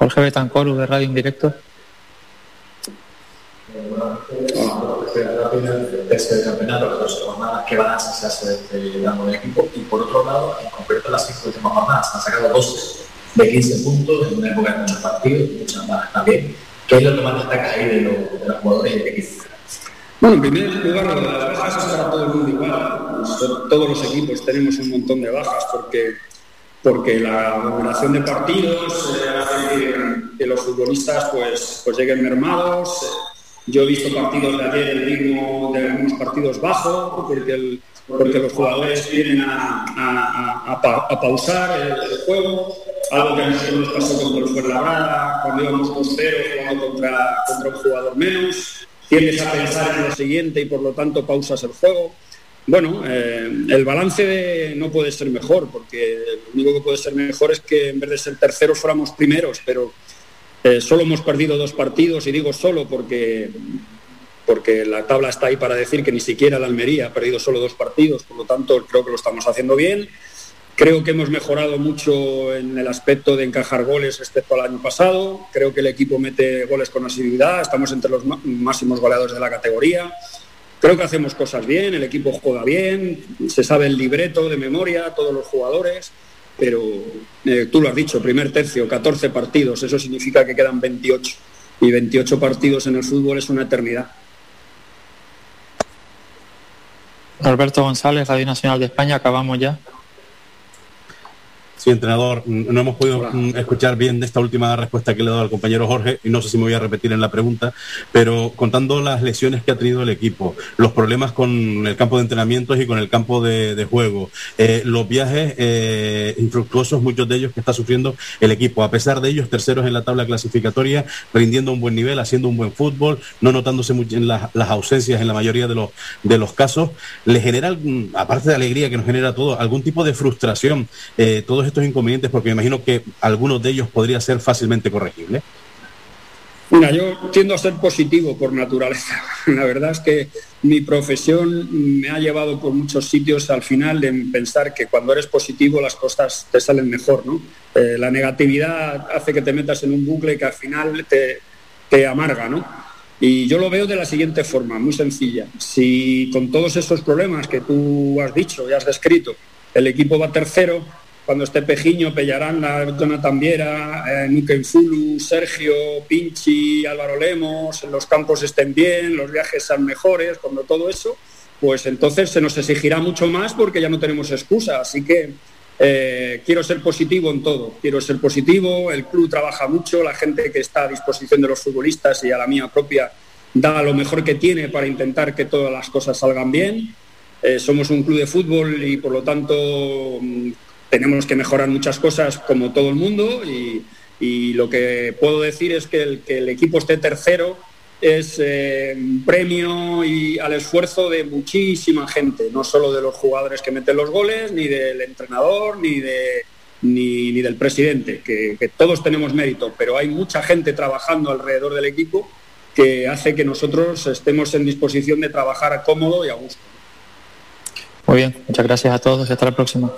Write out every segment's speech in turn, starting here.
Jorge Betancourt, de Radio Indirecto. bueno, tercio del campeonato, las dos jornadas que van a se este, dando el equipo y por otro lado, en concreto las cinco últimas jornadas han sacado 12 de 15 puntos en una época de muchos partidos, muchas más también. ¿Qué es lo que más destaca ahí de, de los jugadores y del equipo? Bueno, en primer lugar, las bajas es para todo el mundo igual. Todos los equipos tenemos un montón de bajas porque, porque la duración de partidos eh, que, los futbolistas pues, pues lleguen mermados. Yo he visto partidos de ayer, el de algunos partidos bajo, porque, los jugadores vienen a, a, pausar el, juego, algo que a nosotros nos pasó contra el Fuenlabrada, cuando íbamos 2-0 jugando contra, contra un jugador menos tiendes a pensar en lo siguiente y por lo tanto pausas el juego. Bueno, eh, el balance no puede ser mejor, porque lo único que puede ser mejor es que en vez de ser terceros fuéramos primeros, pero eh, solo hemos perdido dos partidos, y digo solo porque, porque la tabla está ahí para decir que ni siquiera la Almería ha perdido solo dos partidos, por lo tanto creo que lo estamos haciendo bien. Creo que hemos mejorado mucho en el aspecto de encajar goles respecto al año pasado. Creo que el equipo mete goles con asiduidad. Estamos entre los máximos goleadores de la categoría. Creo que hacemos cosas bien, el equipo juega bien, se sabe el libreto de memoria, todos los jugadores, pero eh, tú lo has dicho, primer tercio, 14 partidos, eso significa que quedan 28. Y 28 partidos en el fútbol es una eternidad. Alberto González, Radio Nacional de España, acabamos ya. Sí, entrenador, no hemos podido mm, escuchar bien de esta última respuesta que le he dado al compañero Jorge y no sé si me voy a repetir en la pregunta, pero contando las lesiones que ha tenido el equipo, los problemas con el campo de entrenamientos y con el campo de, juego, eh, los viajes eh, infructuosos, muchos de ellos que está sufriendo el equipo, a pesar de ellos terceros en la tabla clasificatoria, rindiendo un buen nivel, haciendo un buen fútbol, no notándose mucho en las ausencias en la mayoría de los, de los casos, le genera, aparte de alegría que nos genera todo, algún tipo de frustración, eh, todos estos inconvenientes? Porque me imagino que algunos de ellos podría ser fácilmente corregibles. Mira, yo tiendo a ser positivo por naturaleza. La verdad es que mi profesión me ha llevado por muchos sitios al final en pensar que cuando eres positivo las cosas te salen mejor, ¿no? Eh, la negatividad hace que te metas en un bucle que al final te, te amarga, ¿no? Y yo lo veo de la siguiente forma, muy sencilla. Si con todos esos problemas que tú has dicho y has descrito, el equipo va tercero, cuando esté Pejiño, Pellarán, Jonathan Viera, eh, Fulu, Sergio, Pinchi, Álvaro Lemos, los campos estén bien, los viajes sean mejores, cuando todo eso, pues entonces se nos exigirá mucho más porque ya no tenemos excusa. Así que eh, quiero ser positivo en todo, quiero ser positivo, el club trabaja mucho, la gente que está a disposición de los futbolistas y a la mía propia da lo mejor que tiene para intentar que todas las cosas salgan bien. Eh, somos un club de fútbol y por lo tanto mm, tenemos que mejorar muchas cosas como todo el mundo y, lo que puedo decir es que el, equipo esté tercero es eh, premio y al esfuerzo de muchísima gente, no solo de los jugadores que meten los goles, ni del entrenador, ni, de, ni, del presidente, que, que, todos tenemos mérito, pero hay mucha gente trabajando alrededor del equipo que hace que nosotros estemos en disposición de trabajar cómodo y a gusto. Muy bien, muchas gracias a todos y hasta la próxima.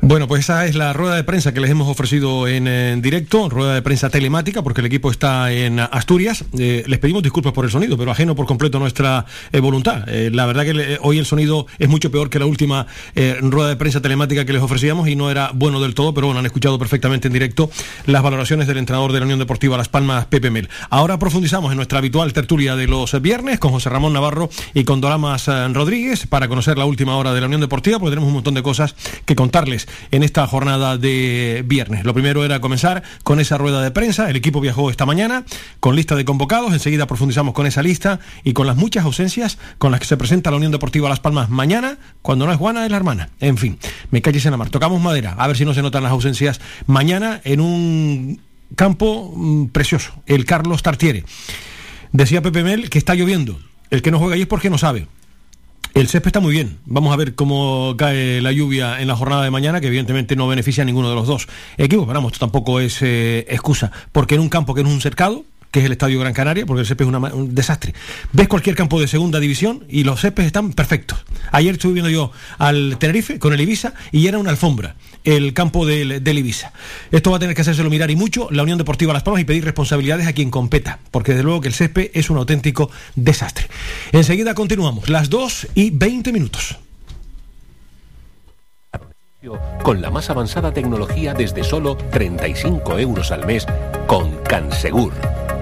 Bueno, pues esa es la rueda de prensa que les hemos ofrecido en, directo, rueda de prensa telemática, porque el equipo está en Asturias. Eh, les pedimos disculpas por el sonido, pero ajeno por completo nuestra eh, voluntad. Eh, la verdad que hoy el sonido es mucho peor que la última rueda de prensa telemática que les ofrecíamos y no era bueno del todo, pero bueno, han escuchado perfectamente en directo las valoraciones del entrenador de la Unión Deportiva Las Palmas, Pepe Mel. Ahora profundizamos en nuestra habitual tertulia de los viernes con José Ramón Navarro y con Doramas Rodríguez para conocer la última hora de la Unión Deportiva, porque tenemos un montón de cosas que contarles en esta jornada de viernes. Lo primero era comenzar con esa rueda de prensa. El equipo viajó esta mañana con lista de convocados. Enseguida profundizamos con esa lista y con las muchas ausencias con las que se presenta la Unión Deportiva Las Palmas mañana. Cuando no es Juana, es la hermana. En fin, me calles en la mar. Tocamos madera. A ver si no se notan las ausencias mañana en un campo mm, precioso, el Carlos Tartiere. Decía Pepe Mel que está lloviendo. El que no juega ahí es porque no sabe. El césped está muy bien. Vamos a ver cómo cae la lluvia en la jornada de mañana, que evidentemente no beneficia a ninguno de los dos equipos. Pero vamos, esto tampoco es eh, excusa, porque en un campo que es un cercado, que es el Estadio Gran Canaria, porque el césped es un desastre. Ves cualquier campo de segunda división y los céspedes están perfectos. Ayer estuve viendo yo al Tenerife con el Ibiza y era una alfombra el campo del, del Ibiza. Esto va a tener que hacérselo mirar y mucho la Unión Deportiva Las Palmas y pedir responsabilidades a quien competa, porque desde luego que el césped es un auténtico desastre. Enseguida continuamos, las 2 y 20 minutos con la más avanzada tecnología desde solo 35 euros al mes con Cansegur.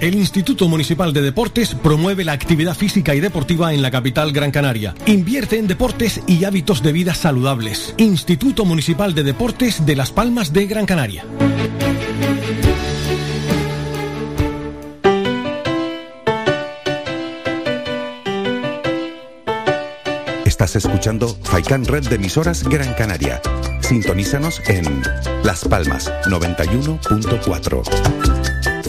El Instituto Municipal de Deportes promueve la actividad física y deportiva en la capital Gran Canaria. Invierte en deportes y hábitos de vida saludables. Instituto Municipal de Deportes de Las Palmas de Gran Canaria. Estás escuchando Faikan Red de emisoras Gran Canaria. Sintonízanos en Las Palmas 91.4.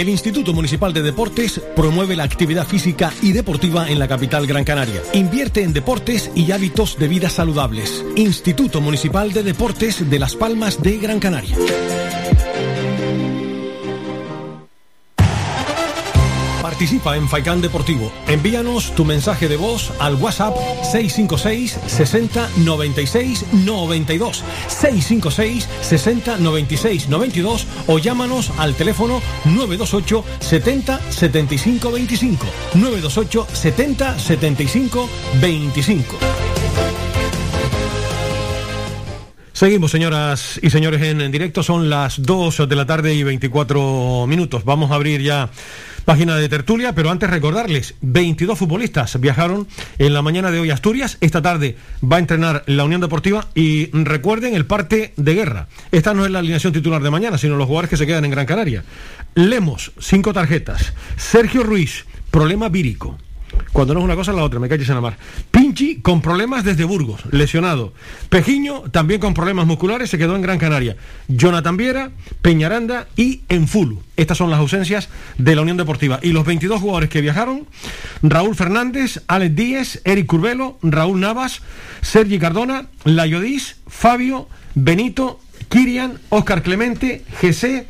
El Instituto Municipal de Deportes promueve la actividad física y deportiva en la capital Gran Canaria. Invierte en deportes y hábitos de vida saludables. Instituto Municipal de Deportes de Las Palmas de Gran Canaria. Participa en Faikán Deportivo. Envíanos tu mensaje de voz al WhatsApp 656 60 96 92 656 60 96 92 o llámanos al teléfono 928 70 75 25 928 70 75 25 Seguimos, señoras y señores, en, en, directo. Son las 2 de la tarde y 24 minutos. Vamos a abrir ya página de tertulia, pero antes recordarles, 22 futbolistas viajaron en la mañana de hoy a Asturias, esta tarde va a entrenar la Unión Deportiva y recuerden el parte de guerra. Esta no es la alineación titular de mañana, sino los jugadores que se quedan en Gran Canaria. Lemos, cinco tarjetas. Sergio Ruiz, problema vírico. Cuando no es una cosa, la otra, me calles en la mar. Pinchi con problemas desde Burgos, lesionado. Pejiño también con problemas musculares, se quedó en Gran Canaria. Jonathan Viera, Peñaranda y Enfulu. Estas son las ausencias de la Unión Deportiva. Y los 22 jugadores que viajaron, Raúl Fernández, Alex Díez, Eric Curvelo, Raúl Navas, Sergi Cardona, Layodís, Fabio, Benito, Kirian, Oscar Clemente, GC,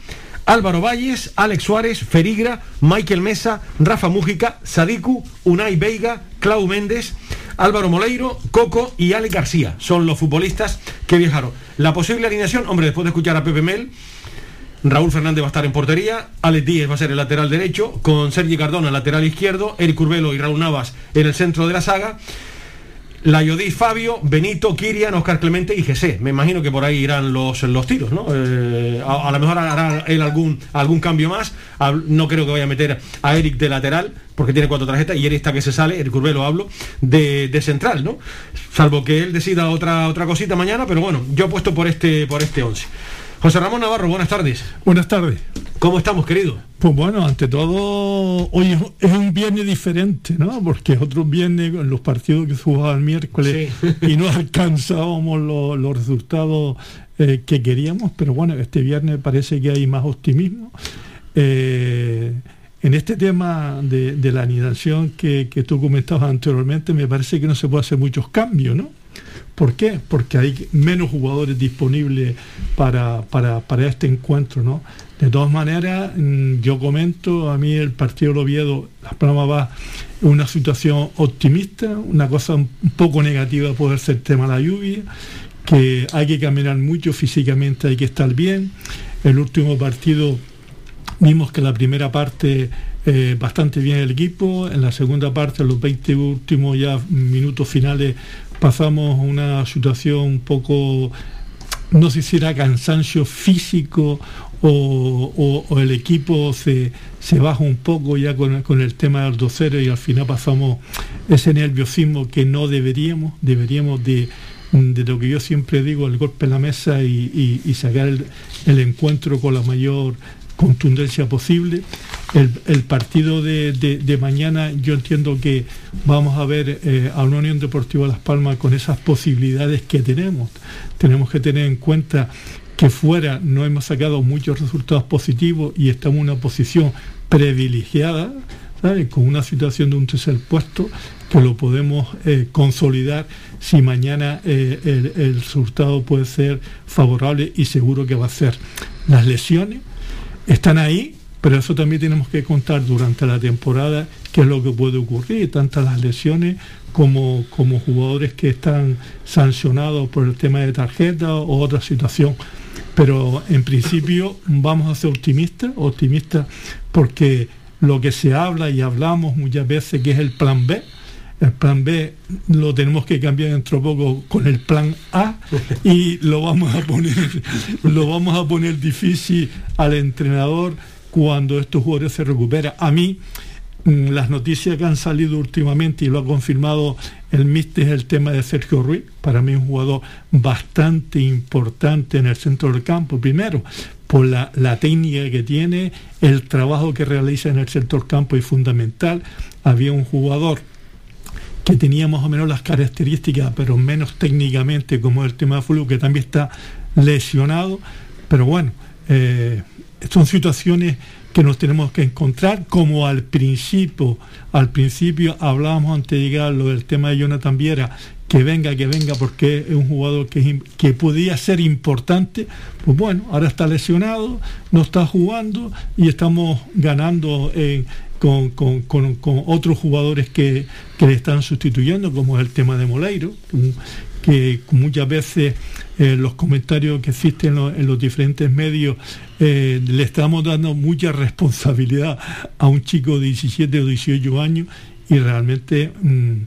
Álvaro Valles, Alex Suárez, Ferigra, Michael Mesa, Rafa Mújica, Sadiku, Unai Veiga, Clau Méndez, Álvaro Moleiro, Coco y Ale García. Son los futbolistas que viajaron. La posible alineación, hombre, después de escuchar a Pepe Mel, Raúl Fernández va a estar en portería, Alex Díez va a ser el lateral derecho, con Sergi Cardona lateral izquierdo, Eric Curbelo y Raúl Navas en el centro de la saga. La Yodí Fabio, Benito, Kirian, Oscar Clemente y José. Me imagino que por ahí irán los, los tiros, ¿no? Eh, a, lo mejor hará él algún, algún cambio más. No creo que vaya a meter a Eric de lateral, porque tiene cuatro tarjetas, y Eric está que se sale, el Curbelo hablo, de, de, central, ¿no? Salvo que él decida otra, otra cosita mañana, pero bueno, yo apuesto por este, por este 11. José Ramón Navarro, buenas tardes. Buenas tardes. ¿Cómo estamos, querido? Pues bueno, ante todo, hoy es un viernes diferente, ¿no? Porque otros viernes, los partidos que se jugaban el miércoles, sí. y no alcanzábamos los, los resultados eh, que queríamos, pero bueno, este viernes parece que hay más optimismo. Eh, en este tema de, de la anidación que, que, tú comentabas anteriormente, me parece que no se puede hacer muchos cambios, ¿no? ¿Por qué? Porque hay menos jugadores disponibles para, para, para este encuentro, ¿no? De todas maneras, mm, yo comento, a mí el partido de Oviedo, Las Palmas va en una situación optimista, una cosa un poco negativa puede ser el tema de la lluvia, que hay que caminar mucho físicamente, hay que estar bien. El último partido vimos que la primera parte eh, bastante bien el equipo, en la segunda parte, los 20 últimos ya minutos finales, pasamos una situación un poco, no sé si era cansancio físico o, el equipo se, se, baja un poco ya con, con el tema del 2-0 y al final pasamos ese nerviosismo que no deberíamos, deberíamos de, de lo que yo siempre digo, el golpe en la mesa y, y, y sacar el, el encuentro con la mayor contundencia posible. El, partido de, mañana yo entiendo que vamos a ver eh, a una Unión Deportiva Las Palmas con esas posibilidades que tenemos. Tenemos que tener en cuenta que fuera no hemos sacado muchos resultados positivos y estamos en una posición privilegiada, con una situación de un tercer puesto que lo podemos eh, consolidar si mañana eh, el resultado puede ser favorable y seguro que va a ser. Las lesiones están ahí, pero eso también tenemos que contar durante la temporada qué es lo que puede ocurrir, tantas las lesiones como, como jugadores que están sancionados por el tema de tarjeta o otra situación. Pero en principio vamos a ser optimistas, optimistas porque lo que se habla y hablamos muchas veces que es el plan B, el plan B lo tenemos que cambiar dentro de poco con el plan A y lo vamos a poner lo vamos a poner difícil al entrenador cuando estos jugadores se recuperan. A mí las noticias que han salido últimamente y lo ha confirmado el míster es el tema de Sergio Ruiz, para mí un jugador bastante importante en el centro del campo, primero por la, la técnica que tiene, el trabajo que realiza en el del campo es fundamental, había un jugador que tenía más o menos las características, pero menos técnicamente, como el tema de Fulu, que también está lesionado. Pero bueno, eh, son situaciones que nos tenemos que encontrar, como al principio, al principio hablábamos antes de llegar lo del tema de Jonathan Viera, que venga, que venga, porque es un jugador que, que podía ser importante, pues bueno, ahora está lesionado, no está jugando y estamos ganando en, con, con, con, otros jugadores que, que, le están sustituyendo, como es el tema de Moleiro, que muchas veces eh, los comentarios que existen en, lo, en los diferentes medios eh, le estamos dando mucha responsabilidad a un chico de 17 o 18 años y realmente mmm,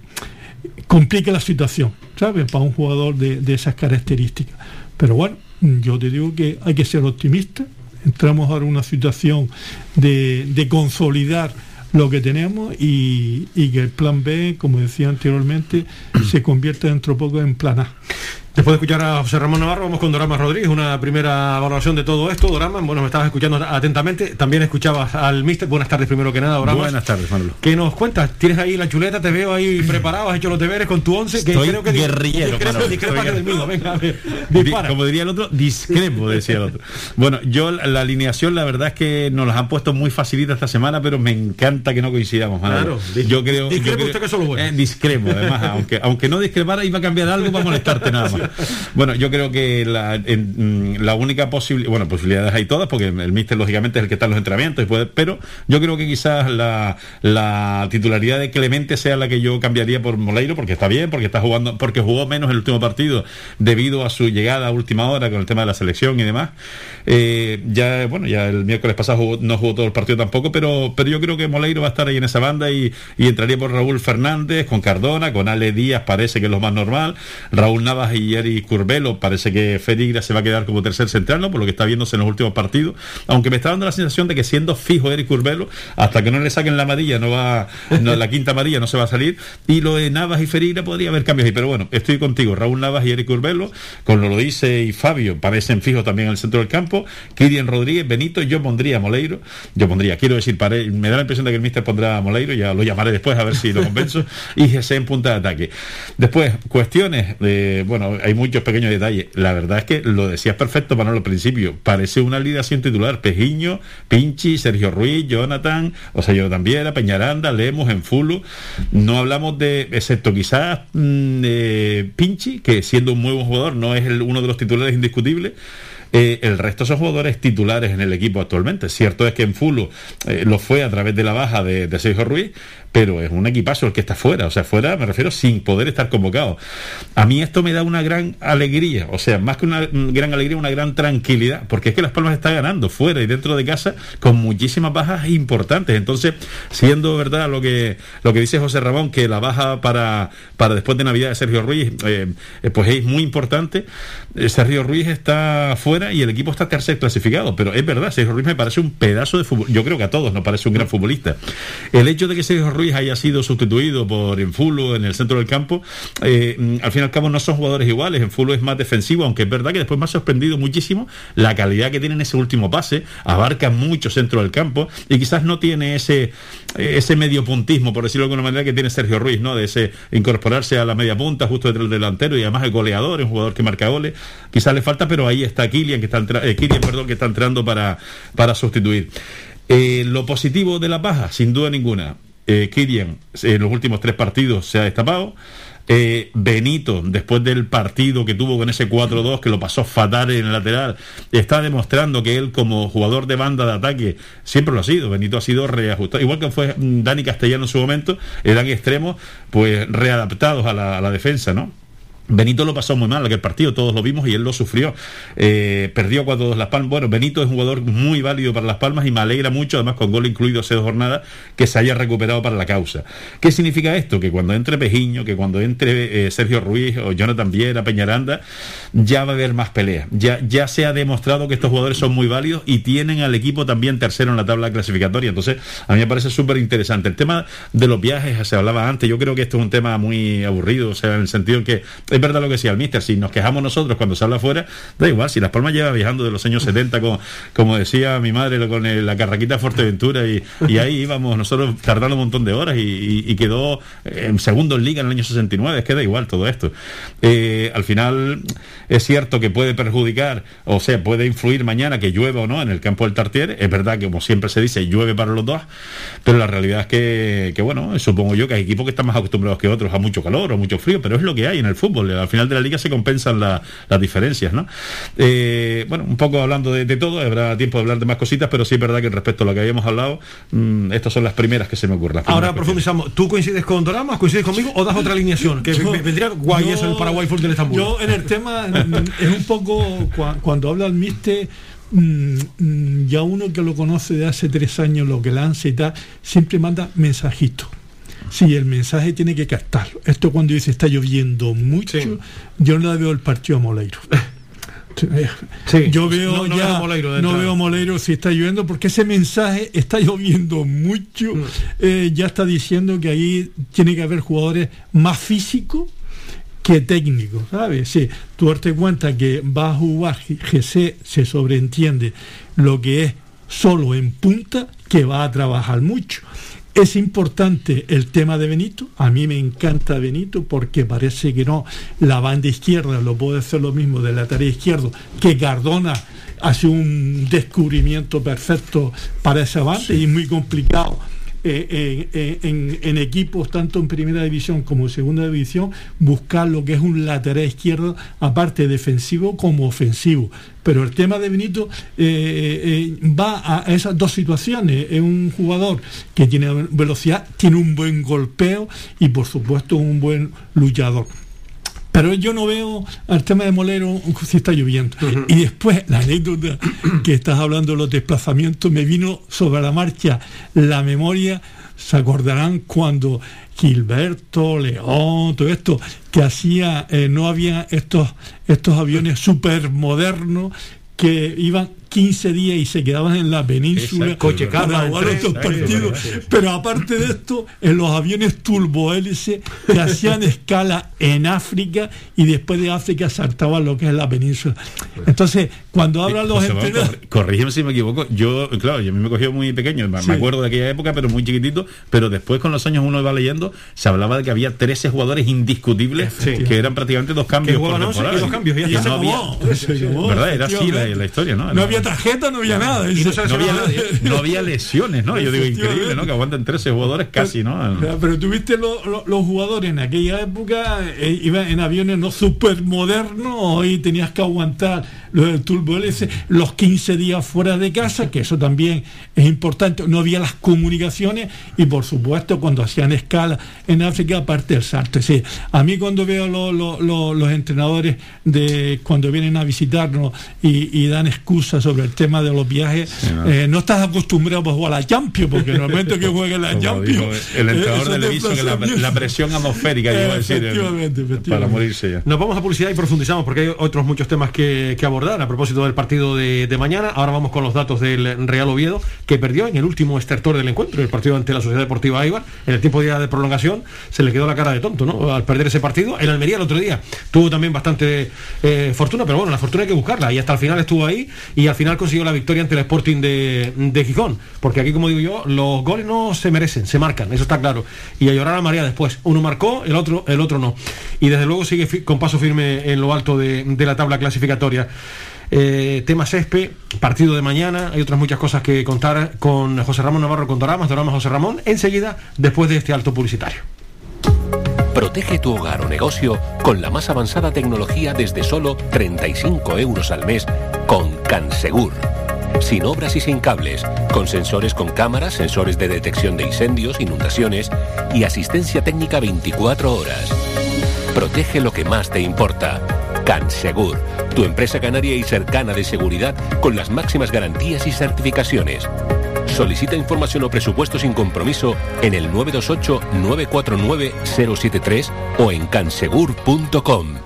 complica la situación, ¿sabes? Para un jugador de, de esas características. Pero bueno, yo te digo que hay que ser optimista, entramos ahora en una situación de, de consolidar lo que tenemos y, y, que el plan B, como decía anteriormente, se convierta dentro de poco en plan A. Después de escuchar a José Ramón Navarro, vamos con Dorama Rodríguez, una primera valoración de todo esto. Dorama, bueno, me estabas escuchando atentamente. También escuchabas al Mister. Buenas tardes, primero que nada, Dorama. Buenas tardes, Manolo. ¿Qué nos cuentas? ¿Tienes ahí la chuleta? Te veo ahí preparado, has hecho los deberes con tu once. Que creo que guerrillero, discrepo, discrepa del mío. Venga, a ver, dispara. Como diría el otro, discrepo, decía el otro. Bueno, yo la alineación, la verdad es que nos las han puesto muy facilita esta semana, pero me encanta que no coincidamos, Manolo. Claro, yo creo, discrepo yo creo, usted que solo bueno. Eh, discrepo, además, aunque, aunque no discrepara iba a cambiar algo para molestarte nada más. bueno, yo creo que la, mm, la única posibilidad, bueno, posibilidades hay todas, porque el míster lógicamente es el que está en los entrenamientos, pero yo creo que quizás la, la titularidad de Clemente sea la que yo cambiaría por Moleiro, porque está bien, porque está jugando, porque jugó menos el último partido debido a su llegada a última hora con el tema de la selección y demás. Eh, ya, bueno, ya el miércoles pasado no jugó todo el partido tampoco, pero, pero yo creo que Moleiro va a estar ahí en esa banda y, y entraría por Raúl Fernández, con Cardona, con Ale Díaz, parece que es lo más normal. Raúl Navas y Eric Curbelo, parece que Ferigra se va a quedar como tercer central, ¿no? Por lo que está viéndose en los últimos partidos. Aunque me está dando la sensación de que siendo fijo Eric Curbelo, hasta que no le saquen la amarilla, no va, no, la quinta amarilla no se va a salir. Y lo de Navas y Ferigra podría haber cambios ahí. Pero bueno, estoy contigo. Raúl Navas y Eric Curbelo, con lo dice y Fabio, parecen fijos también en el centro del campo. Kirian Rodríguez, Benito, yo pondría a Moleiro. Yo pondría, quiero decir, me da la impresión de que el míster pondrá a Moleiro, ya lo llamaré después a ver si lo convenzo. y Jesse en punta de ataque. Después, cuestiones, de, bueno, hay muchos pequeños detalles. La verdad es que lo decías perfecto, para al principio. Parece una sin titular. Pejiño, Pinchi, Sergio Ruiz, Jonathan, o sea, yo también, Peñaranda, Lemos, Enfulu. No hablamos de, excepto quizás mm, Pinchi, que siendo un muy buen jugador, no es el, uno de los titulares indiscutibles. Eh, el resto son jugadores titulares en el equipo actualmente. Cierto es que en Fulo eh, lo fue a través de la baja de, de Sergio Ruiz, pero es un equipazo el que está fuera, o sea, fuera me refiero sin poder estar convocado. A mí esto me da una gran alegría, o sea, más que una gran alegría, una gran tranquilidad, porque es que Las Palmas está ganando fuera y dentro de casa con muchísimas bajas importantes. Entonces, siendo verdad lo que lo que dice José Ramón, que la baja para, para después de Navidad de Sergio Ruiz, eh, eh, pues es muy importante. Eh, Sergio Ruiz está fuera y el equipo está tercer clasificado, pero es verdad, Sergio Ruiz me parece un pedazo de fútbol. Yo creo que a todos nos parece un gran futbolista. El hecho de que Sergio Ruiz haya sido sustituido por Enfulo en el centro del campo, eh, al fin y al cabo no son jugadores iguales. Enfulo es más defensivo, aunque es verdad que después me ha sorprendido muchísimo la calidad que tiene en ese último pase, abarca mucho centro del campo y quizás no tiene ese, ese medio puntismo, por decirlo de alguna manera, que tiene Sergio Ruiz, ¿no? De ese incorporarse a la media punta justo detrás del delantero y además el goleador, un jugador que marca goles. Quizás le falta, pero ahí está Kilian, que está, eh, perdón, que está entrando para, para sustituir. Eh, lo positivo de la baja, sin duda ninguna, eh, en los últimos tres partidos se ha destapado. Eh, Benito, después del partido que tuvo con ese 4-2, que lo pasó fatal en el lateral, está demostrando que él como jugador de banda de ataque siempre lo ha sido. Benito ha sido reajustado, igual que fue Dani Castellano en su momento, eran extremos, pues readaptados a la, a la defensa, ¿no? Benito lo pasó muy mal aquel partido, todos lo vimos y él lo sufrió. Eh, perdió cuando Las Palmas. Bueno, Benito es un jugador muy válido para Las Palmas y me alegra mucho, además con gol incluido hace dos jornadas, que se haya recuperado para la causa. ¿Qué significa esto? Que cuando entre Pejiño, que cuando entre eh, Sergio Ruiz o Jonathan Viera, Peñaranda, ya va a haber más peleas. Ya, ya se ha demostrado que estos jugadores son muy válidos y tienen al equipo también tercero en la tabla clasificatoria. Entonces, a mí me parece súper interesante. El tema de los viajes, se hablaba antes, yo creo que esto es un tema muy aburrido, o sea, en el sentido que es verdad lo que decía el mister, si nos quejamos nosotros cuando se habla afuera, da igual, si Las Palmas lleva viajando de los años 70, como, como decía mi madre con la carraquita Fuerteventura, y, y ahí íbamos nosotros tardando un montón de horas y, quedó en segundo en liga en el año 69, es que da igual todo esto. Eh, al final es cierto que puede perjudicar, o sea, puede influir mañana que llueva o no en el campo del Tartier, es verdad que como siempre se dice, llueve para los dos, pero la realidad es que, que bueno, supongo yo que hay equipos que están más acostumbrados que otros a mucho calor o mucho frío, pero es lo que hay en el fútbol, al final de la liga se compensan las diferencias, ¿no? Eh, bueno, un poco hablando de, todo, habrá tiempo de hablar de más cositas, pero sí es verdad que respecto a lo que habíamos hablado, mm, estas son las primeras que se me ocurren. Ahora profundizamos. ¿Tú coincides con Doramas, coincides conmigo o das otra alineación? Que vendría guay eso el Paraguay Full del Estambul. Yo en el tema es un poco cuando habla el Miste mm, mm, ya uno que lo conoce de hace tres años, lo que lanza y tal, siempre manda mensajitos. Sí, el mensaje tiene que captarlo. Esto cuando dice está lloviendo mucho, yo no veo el partido a Moleiro. yo veo no, ya, Moleiro no veo Moleiro si está lloviendo porque ese mensaje está lloviendo mucho, mm. eh, ya está diciendo que ahí tiene que haber jugadores más físicos que técnicos, ¿sabes? Sí, tú darte cuenta que va a jugar GC, se sobreentiende lo que es solo en punta, que va a trabajar mucho. Es importante el tema de Benito, a mí me encanta Benito porque parece que no, la banda izquierda lo puede hacer lo mismo de la tarea izquierda, que Cardona hace un descubrimiento perfecto para esa banda y es muy complicado eh, en, equipos, tanto en primera división como en segunda división, buscar lo que es un lateral izquierdo, aparte defensivo como ofensivo. Pero el tema de Benito va a esas dos situaciones. Es un jugador que tiene velocidad, tiene un buen golpeo y por supuesto un buen luchador. Pero yo no veo al tema de Molero si está lloviendo. Y después, la anécdota que estás hablando de los desplazamientos, me vino sobre la marcha la memoria, se acordarán cuando Gilberto, León, todo esto, que hacía, eh, no había estos, estos aviones súper modernos que iban 15 días y se quedaban en la península coche para jugar estos partidos. Pero aparte de esto, en los aviones turbohélice que hacían escala en África y después de África saltaban lo que es la península. Entonces, cuando hablan los entrenadores... Corrígeme si me equivoco, yo, claro, yo a mí me cogió muy pequeño, me acuerdo de aquella época, pero muy chiquitito, pero después con los años uno iba leyendo, se hablaba de que había 13 jugadores indiscutibles que eran prácticamente dos cambios. por temporada. dos cambios, y, no había, ¿Verdad? Era así la, historia, ¿no? No había tarjeta, no había nada. no, había, lesiones, ¿no? Yo digo, increíble, ¿no? Que aguanten 13 jugadores casi, ¿no? Pero, tuviste los jugadores en aquella época, eh, iban en aviones no súper modernos y tenías que aguantar los del turbo los 15 días fuera de casa, que eso también es importante. No había las comunicaciones y, por supuesto, cuando hacían escala en África, aparte del salto. Es a mí cuando veo los entrenadores de cuando vienen a visitarnos y, dan excusas sobre el tema de los viajes, eh, no. estás acostumbrado a jugar a la Champions, porque normalmente que juegue la Champions. el entrenador de Leviso, que la, presión atmosférica, iba a decir, para morirse ya. Nos vamos a publicidad y profundizamos, porque hay otros muchos temas que, abordar a propósito del partido de, mañana. Ahora vamos con los datos del Real Oviedo, que perdió en el último estertor del encuentro, el partido ante la Sociedad Deportiva Aibar, en el tiempo de, de prolongación, se le quedó la cara de tonto, ¿no? Al perder ese partido. El Almería el otro día tuvo también bastante eh, fortuna, pero bueno, la fortuna hay que buscarla. Y hasta el final estuvo ahí y al final consiguió la victoria ante el Sporting de, Gijón. Porque aquí, como digo yo, los goles no se merecen, se marcan, eso está claro. Y a llorar a María después. Uno marcó, el otro, el otro no. Y desde luego sigue con paso firme en lo alto de la tabla clasificatoria. Eh, tema césped, partido de mañana, hay otras muchas cosas que contar con José Ramón Navarro con Doramas, Doramas José Ramón, enseguida, después de este alto publicitario. Protege tu hogar o negocio con la más avanzada tecnología desde solo 35 euros al mes con Cansegur. Sin obras y sin cables, con sensores con cámaras, sensores de detección de incendios, inundaciones y asistencia técnica 24 horas. Protege lo que más te importa. Cansegur, tu empresa canaria y cercana de seguridad con las máximas garantías y certificaciones. Solicita información o presupuesto sin compromiso en el 928-949-073 o en cansegur.com.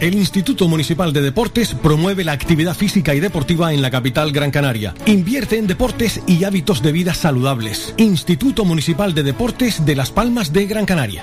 El Instituto Municipal de Deportes promueve la actividad física y deportiva en la capital Gran Canaria. Invierte en deportes y hábitos de vida saludables. Instituto Municipal de Deportes de Las Palmas de Gran Canaria.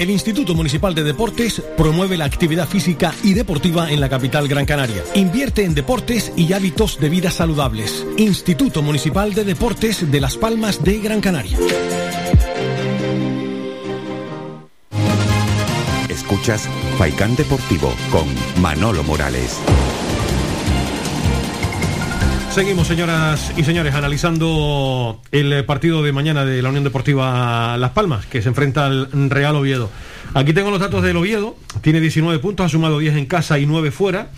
El Instituto Municipal de Deportes promueve la actividad física y deportiva en la capital Gran Canaria. Invierte en deportes y hábitos de vida saludables. Instituto Municipal de Deportes de Las Palmas de Gran Canaria. Escuchas Faikán Deportivo con Manolo Morales. Seguimos, señoras y señores, analizando el eh, partido de mañana de la Unión Deportiva Las Palmas, que se enfrenta al Real Oviedo. Aquí tengo los datos del Oviedo. Tiene 19 puntos, ha sumado 10 en casa y 9 fuera.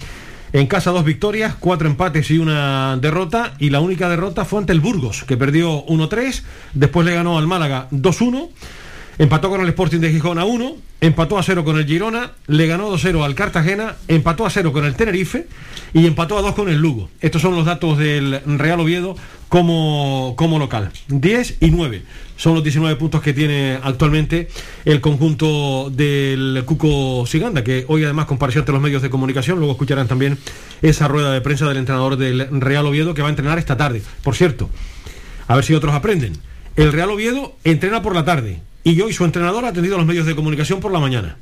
En casa dos victorias, cuatro empates y una derrota. Y la única derrota fue ante el Burgos, que perdió 1-3. Después le ganó al Málaga 2-1. Empató con el Sporting de Gijón a 1, empató a 0 con el Girona, le ganó 2-0 al Cartagena, empató a 0 con el Tenerife y empató a 2 con el Lugo. Estos son los datos del Real Oviedo como, como local. 10 y 9 son los 19 puntos que tiene actualmente el conjunto del Cuco Siganda, que hoy además compareció ante los medios de comunicación. Luego escucharán también esa rueda de prensa del entrenador del Real Oviedo que va a entrenar esta tarde. Por cierto, a ver si otros aprenden. El Real Oviedo entrena por la tarde y hoy su entrenador ha atendido a los medios de comunicación por la mañana.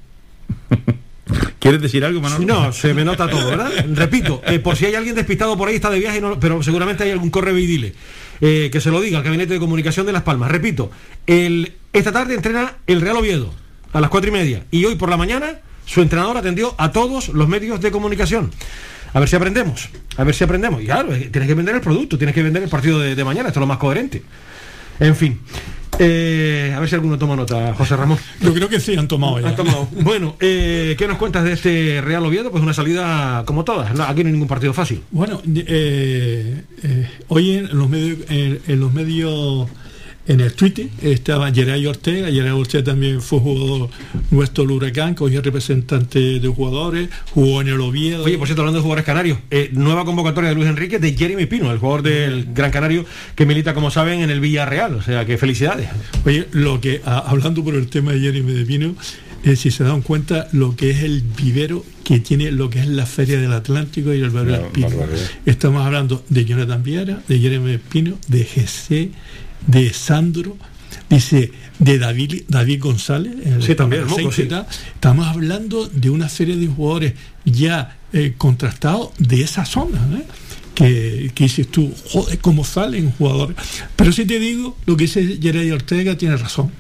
¿Quieres decir algo, Manolo? No, se me nota todo, ¿verdad? Repito, eh, por si hay alguien despistado por ahí, está de viaje, no- pero seguramente hay algún correo y dile. eh, que se lo diga al Gabinete de Comunicación de Las Palmas. Repito, el, esta tarde entrena el Real Oviedo a las cuatro y media. Y hoy por la mañana su entrenador atendió a todos los medios de comunicación. A ver si aprendemos. A ver si aprendemos. Y claro, eh, tienes que vender el producto, tienes que vender el partido de, de mañana. Esto es lo más coherente. En fin. Eh, a ver si alguno toma nota, José Ramón. Yo creo que sí han tomado ya. Han tomado. Bueno, eh, ¿qué nos cuentas de este Real Oviedo? Pues una salida como todas. No, aquí no hay ningún partido fácil. Bueno, eh, hoy en los medios, en, en los medios, en el Twitter estaba Geray Ortega. Geray Ortega también fue jugador nuestro del Huracán, que hoy es representante de jugadores, jugó en el Oviedo. Oye, por cierto, hablando de jugadores canarios, eh, nueva convocatoria de Luis Enrique de Jeremy Pino, el jugador del Gran Canario que milita, como saben, en el Villarreal. O sea, que felicidades. Oye, lo que, a- hablando por el tema de Jeremy de Pino, eh, si se dan cuenta lo que es el vivero que tiene lo que es la Feria del Atlántico y el del No, Pino. barbaridad. Estamos hablando de Jonathan Viera, de Jeremy Pino, de GC, de Sandro, dice de David, David González. el Sí, también, el Moco, sí. Estamos hablando de una serie de jugadores ya eh, contrastados de esa zona. ¿eh? Que, que dices tú, joder, cómo salen jugadores. Pero si te digo, lo que dice Jeremy Ortega tiene razón.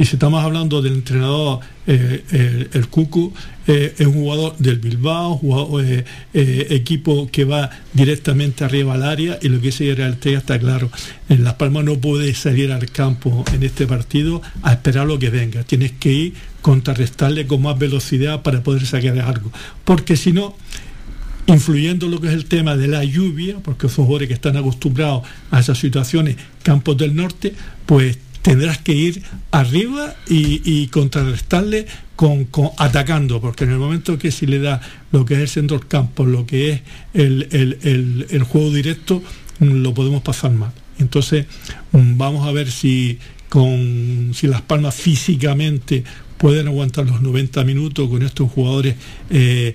Dice, estamos hablando del entrenador, eh, el, el Cucu, eh, es un jugador del Bilbao, jugador, eh, eh, equipo que va directamente arriba al área, y lo que dice Jeremy Ortega está claro. En Las Palmas no puede salir al campo en este partido a esperar lo que venga. Tienes que ir contrarrestarle con más velocidad para poder sacar algo. Porque si no, influyendo lo que es el tema de la lluvia, porque son jugadores que están acostumbrados a esas situaciones, campos del norte, pues tendrás que ir arriba y, contrarrestarle con, atacando, porque en el momento que si le da lo que es el centro del campo, lo que es el, el- el- juego directo, lo podemos pasar mal. Entonces, mm, vamos a ver si con si Las Palmas físicamente pueden aguantar los 90 minutos con estos jugadores eh,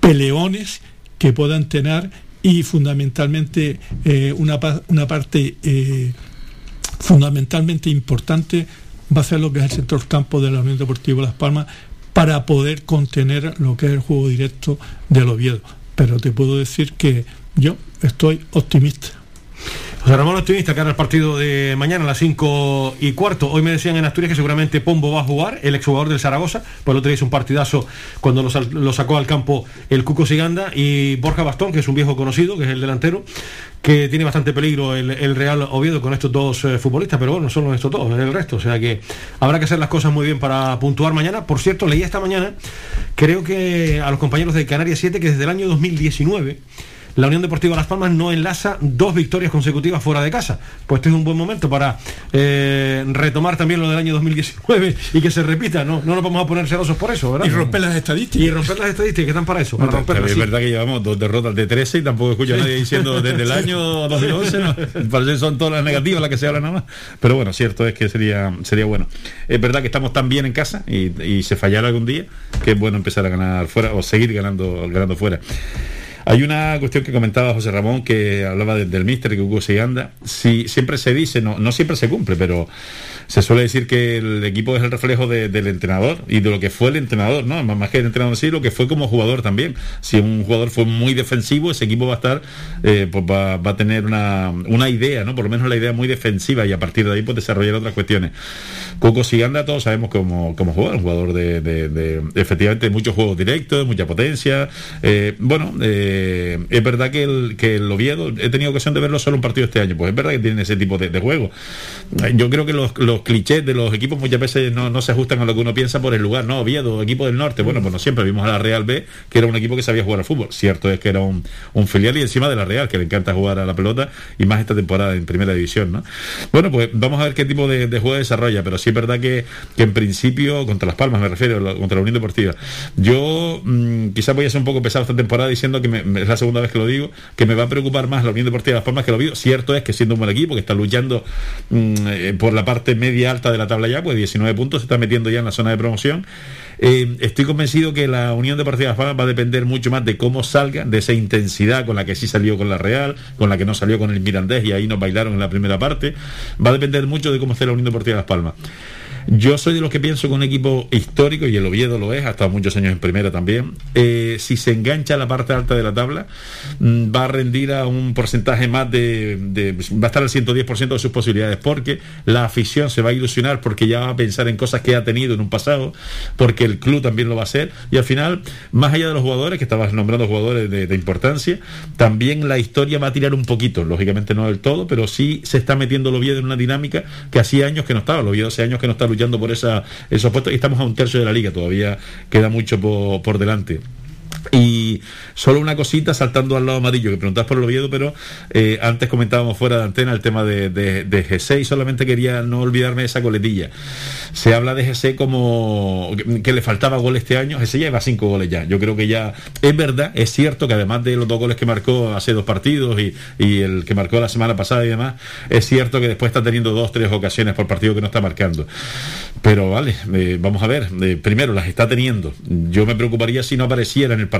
peleones que puedan tener y fundamentalmente eh, una, una parte eh, fundamentalmente importante va a ser lo que es el sector campo de la Unión Deportiva Las Palmas para poder contener lo que es el juego directo del Oviedo. Pero te puedo decir que yo estoy optimista. José Ramón optimista era el partido de mañana a las 5 y cuarto. Hoy me decían en Asturias que seguramente Pombo va a jugar, el exjugador del Zaragoza, pues el otro día hizo un partidazo cuando lo, sacó al campo el Cuco Siganda y Borja Bastón, que es un viejo conocido, que es el delantero, que tiene bastante peligro el, Real Oviedo con estos dos eh, futbolistas, pero bueno, solo estos dos, el resto. O sea que habrá que hacer las cosas muy bien para puntuar mañana. Por cierto, leí esta mañana, creo que a los compañeros de Canarias 7 que desde el año 2019 la Unión Deportiva Las Palmas no enlaza dos victorias consecutivas fuera de casa. Pues este es un buen momento para eh, retomar también lo del año 2019 y que se repita, ¿no? No nos vamos a poner celosos por eso, ¿verdad? Y romper las estadísticas. Y romper las estadísticas, que están para eso, para Bueno, romperlas, es sí. verdad que llevamos dos derrotas de 13 y tampoco escucho a nadie diciendo desde el año 2011, ¿no? parece que son todas las negativas las que se hablan nada más. Pero bueno, cierto es que sería sería bueno. Es verdad que estamos tan bien en casa y, y se fallara algún día que es bueno empezar a ganar fuera o seguir ganando, ganando fuera. Hay una cuestión que comentaba José Ramón que hablaba de- del míster que Hugo se anda. Si, siempre se dice, no, no siempre se cumple, pero se suele decir que el equipo es el reflejo de- del entrenador y de lo que fue el entrenador, ¿no? Más que el entrenador en sí, lo que fue como jugador también. Si un jugador fue muy defensivo, ese equipo va a estar, eh, pues va, va a tener una, una idea, ¿no? Por lo menos la idea muy defensiva y a partir de ahí pues desarrollar otras cuestiones. Coco Siganda todos sabemos cómo, cómo juega, un jugador de, de- de- efectivamente muchos juegos directos, mucha potencia. Eh, bueno, eh, es verdad que el, que el Oviedo, he tenido ocasión de verlo solo un partido este año, pues es verdad que tiene ese tipo de, de juego. Yo creo que los, los clichés de los equipos muchas veces no, no se ajustan a lo que uno piensa por el lugar, ¿no? Oviedo, equipo del norte, bueno, pues no siempre vimos a la Real B, que era un equipo que sabía jugar al fútbol. Cierto es que era un, un filial y encima de la Real, que le encanta jugar a la pelota y más esta temporada en primera división, ¿no? Bueno, pues vamos a ver qué tipo de, de juego desarrolla, pero sí es verdad que, que en principio, contra Las Palmas me refiero, contra la Unión Deportiva, yo mm, quizás voy a ser un poco pesado esta temporada diciendo que me- me- es la segunda vez que lo digo, que me va a preocupar más la Unión Deportiva de Las Palmas que lo Oviedo. Cierto es que siendo un buen equipo, que está luchando mm, eh, por la parte media alta de la tabla ya, pues 19 puntos, se está metiendo ya en la zona de promoción. Eh, estoy convencido que la Unión de Palmas va a depender mucho más de cómo salga, de esa intensidad con la que sí salió con la Real, con la que no salió con el Mirandés y ahí nos bailaron en la primera parte. Va a depender mucho de cómo esté la Unión Deportiva de Las Palmas. Yo soy de los que pienso que un equipo histórico, y el Oviedo lo es, ha estado muchos años en primera también, eh, si se engancha a la parte alta de la tabla, mm, va a rendir a un porcentaje más de, va a estar al 110% de sus posibilidades, porque la afición se va a ilusionar, porque ya va a pensar en cosas que ha tenido en un pasado, porque el club también lo va a hacer, y al final, más allá de los jugadores, que estabas nombrando jugadores de, importancia, también la historia va a tirar un poquito, lógicamente no del todo, pero sí se está metiendo el Oviedo en una dinámica que hacía años que no estaba, el Oviedo hace años que no está por esa, esos puestos y estamos a un tercio de la liga, todavía queda mucho por, por delante. Y solo una cosita saltando al lado amarillo, que preguntabas por el Oviedo, pero eh, antes comentábamos fuera de antena el tema de, de, de GC y solamente quería no olvidarme de esa coletilla. Se habla de GC como que, le faltaba gol este año, GC lleva cinco goles ya. Yo creo que ya es verdad, es cierto que además de los dos goles que marcó hace dos partidos y, y el que marcó la semana pasada y demás, es cierto que después está teniendo dos, tres ocasiones por partido que no está marcando. Pero vale, eh, vamos a ver, eh, primero las está teniendo. Yo me preocuparía si no apareciera en el partido.